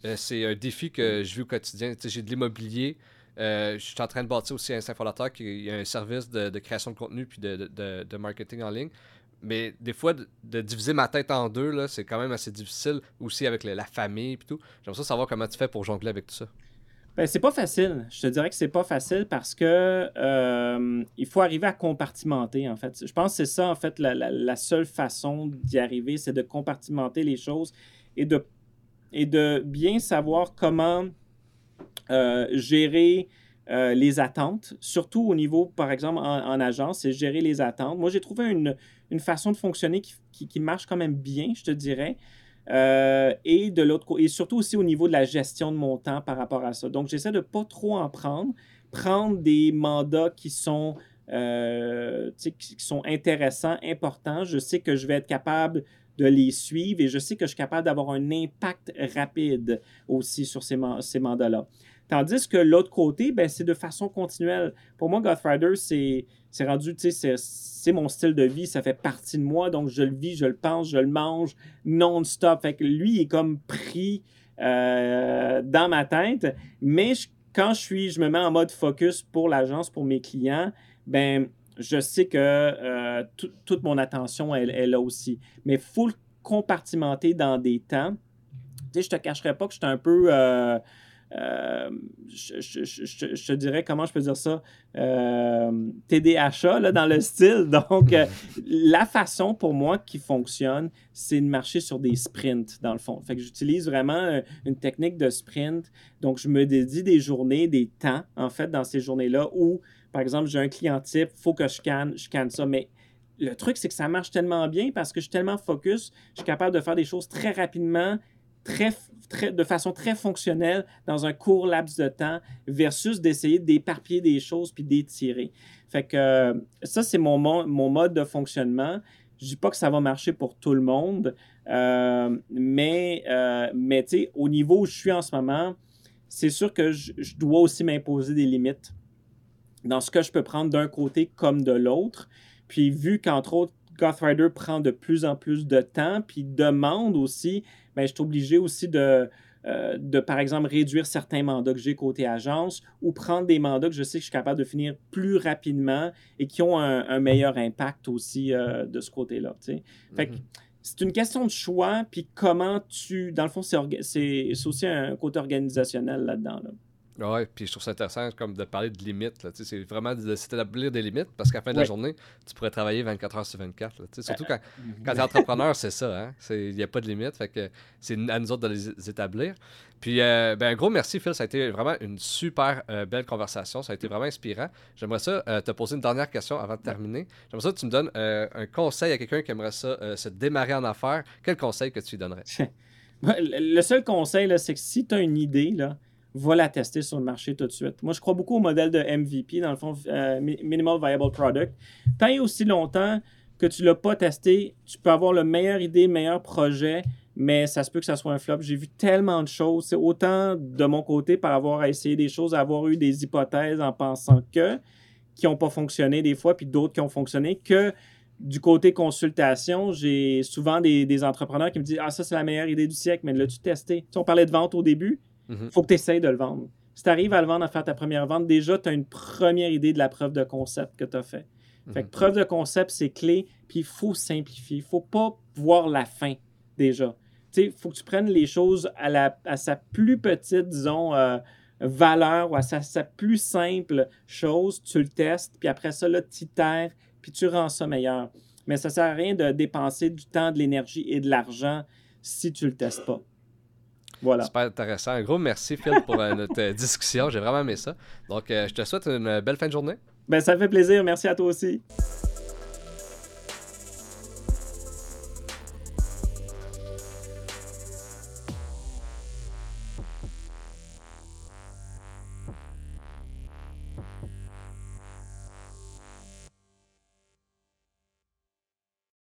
Speaker 1: euh, c'est un défi que je vis au quotidien. J'ai de l'immobilier. je suis en train de bâtir aussi un Fondateur qui a un service de, création de contenu puis de, de, marketing en ligne. Mais des fois, de, diviser ma tête en deux, c'est quand même assez difficile aussi avec la famille et tout. J'aimerais savoir comment tu fais pour jongler avec tout ça.
Speaker 2: Ben, c'est pas facile. Je te dirais que c'est pas facile parce que euh, il faut arriver à compartimenter, en fait. Je pense que c'est ça, en fait, la, seule façon d'y arriver, c'est de compartimenter les choses et de, et de bien savoir comment euh, gérer euh, les attentes, surtout au niveau, par exemple, en agence, c'est gérer les attentes. Moi, j'ai trouvé une, une façon de fonctionner qui, marche quand même bien, je te dirais. Euh, et de l'autre et surtout aussi au niveau de la gestion de mon temps par rapport à ça. Donc, j'essaie de ne pas trop en prendre, prendre des mandats qui sont, euh, qui sont intéressants, importants. Je sais que je vais être capable de les suivre et je sais que je suis capable d'avoir un impact rapide aussi sur ces, ces mandats-là. Tandis que l'autre côté, ben, c'est de façon continuelle. Pour moi, Godfather, c'est rendu, tu sais, c'est mon style de vie, ça fait partie de moi, donc je le vis, je le pense, je le mange non-stop. Fait lui, il est comme pris euh, dans ma tête, mais quand je suis, je me mets en mode focus pour l'agence, pour mes clients, ben je sais que euh, toute mon attention est là aussi. Mais il faut le compartimenter dans des temps. Tu sais, je te cacherai pas que je suis un peu... Euh, euh, je, te dirais, comment je peux dire ça, euh, TDHA là, dans le style. Donc, euh, la façon pour moi qui fonctionne, c'est de marcher sur des sprints, dans le fond. Fait que j'utilise vraiment une technique de sprint. Donc, je me dédie des journées, des temps, en fait, dans ces journées-là où, par exemple, j'ai un client type, il faut que je canne, je canne ça. Mais le truc, c'est que ça marche tellement bien parce que je suis tellement focus, je suis capable de faire des choses très rapidement, très, très, de façon très fonctionnelle dans un court laps de temps versus d'essayer d'éparpiller des choses puis d'étirer. Fait que euh, ça, c'est mon, mon mode de fonctionnement. Je dis pas que ça va marcher pour tout le monde, euh, mais, euh, mais tu sais, au niveau où je suis en ce moment, c'est sûr que je, dois aussi m'imposer des limites dans ce que je peux prendre d'un côté comme de l'autre. Puis vu qu'entre autres, Goth Rider prend de plus en plus de temps, puis demande aussi, bien, je suis obligé aussi de, euh, de, par exemple, réduire certains mandats que j'ai côté agence ou prendre des mandats que je sais que je suis capable de finir plus rapidement et qui ont un, meilleur impact aussi euh, de ce côté-là. Que mm-hmm. c'est une question de choix, puis comment tu. Dans le fond, c'est aussi un côté organisationnel là-dedans. Là.
Speaker 1: Oui, puis je trouve ça intéressant comme de parler de limites. C'est vraiment de s'établir des limites parce qu'à la fin de la journée, tu pourrais travailler 24 heures sur 24. surtout quand, quand tu es entrepreneur, c'est ça. Hein? Il n'y a pas de limite. Fait que c'est à nous autres de les établir. Puis, euh, ben, un gros merci, Phil. Ça a été vraiment une super euh, belle conversation. Ça a été vraiment inspirant. J'aimerais ça euh, te poser une dernière question avant de terminer. J'aimerais ça que tu me donnes un conseil à quelqu'un qui aimerait ça se démarrer en affaires. Quel conseil que tu lui donnerais?
Speaker 2: le seul conseil, c'est que si tu as une idée, là, va la tester sur le marché tout de suite. Moi, je crois beaucoup au modèle de MVP, dans le fond, euh, Minimal Viable Product. Tant et aussi longtemps que tu ne l'as pas testé, tu peux avoir le meilleur idée, le meilleur projet, mais ça se peut que ça soit un flop. J'ai vu tellement de choses. C'est autant de mon côté par avoir essayé des choses, avoir eu des hypothèses en pensant que, qui n'ont pas fonctionné des fois, puis d'autres qui ont fonctionné, que du côté consultation, j'ai souvent des, entrepreneurs qui me disent Ah, ça, c'est la meilleure idée du siècle, mais l'as-tu testé? on parlait de vente au début. Il mhm. faut que tu essayes de le vendre. Si tu arrives à le vendre, à faire ta première vente, déjà, tu as une première idée de la preuve de concept que tu as fait. Fait que mhm. preuve de concept, c'est clé, puis il faut simplifier. Il faut pas voir la fin, déjà. Il faut que tu prennes les choses à, la, à sa plus petite, disons, euh, valeur ou à sa, plus simple chose. Tu le testes, puis après ça, là, tu terres, puis tu rends ça meilleur. Mais ça ne sert à rien de dépenser du temps, de l'énergie et de l'argent si tu ne le testes pas.
Speaker 1: Voilà. Super intéressant. Un gros merci, Phil, pour euh, notre euh, discussion. J'ai vraiment aimé ça. Donc, euh, je te souhaite une belle fin de journée.
Speaker 2: Ben, ça fait plaisir. Merci à toi aussi.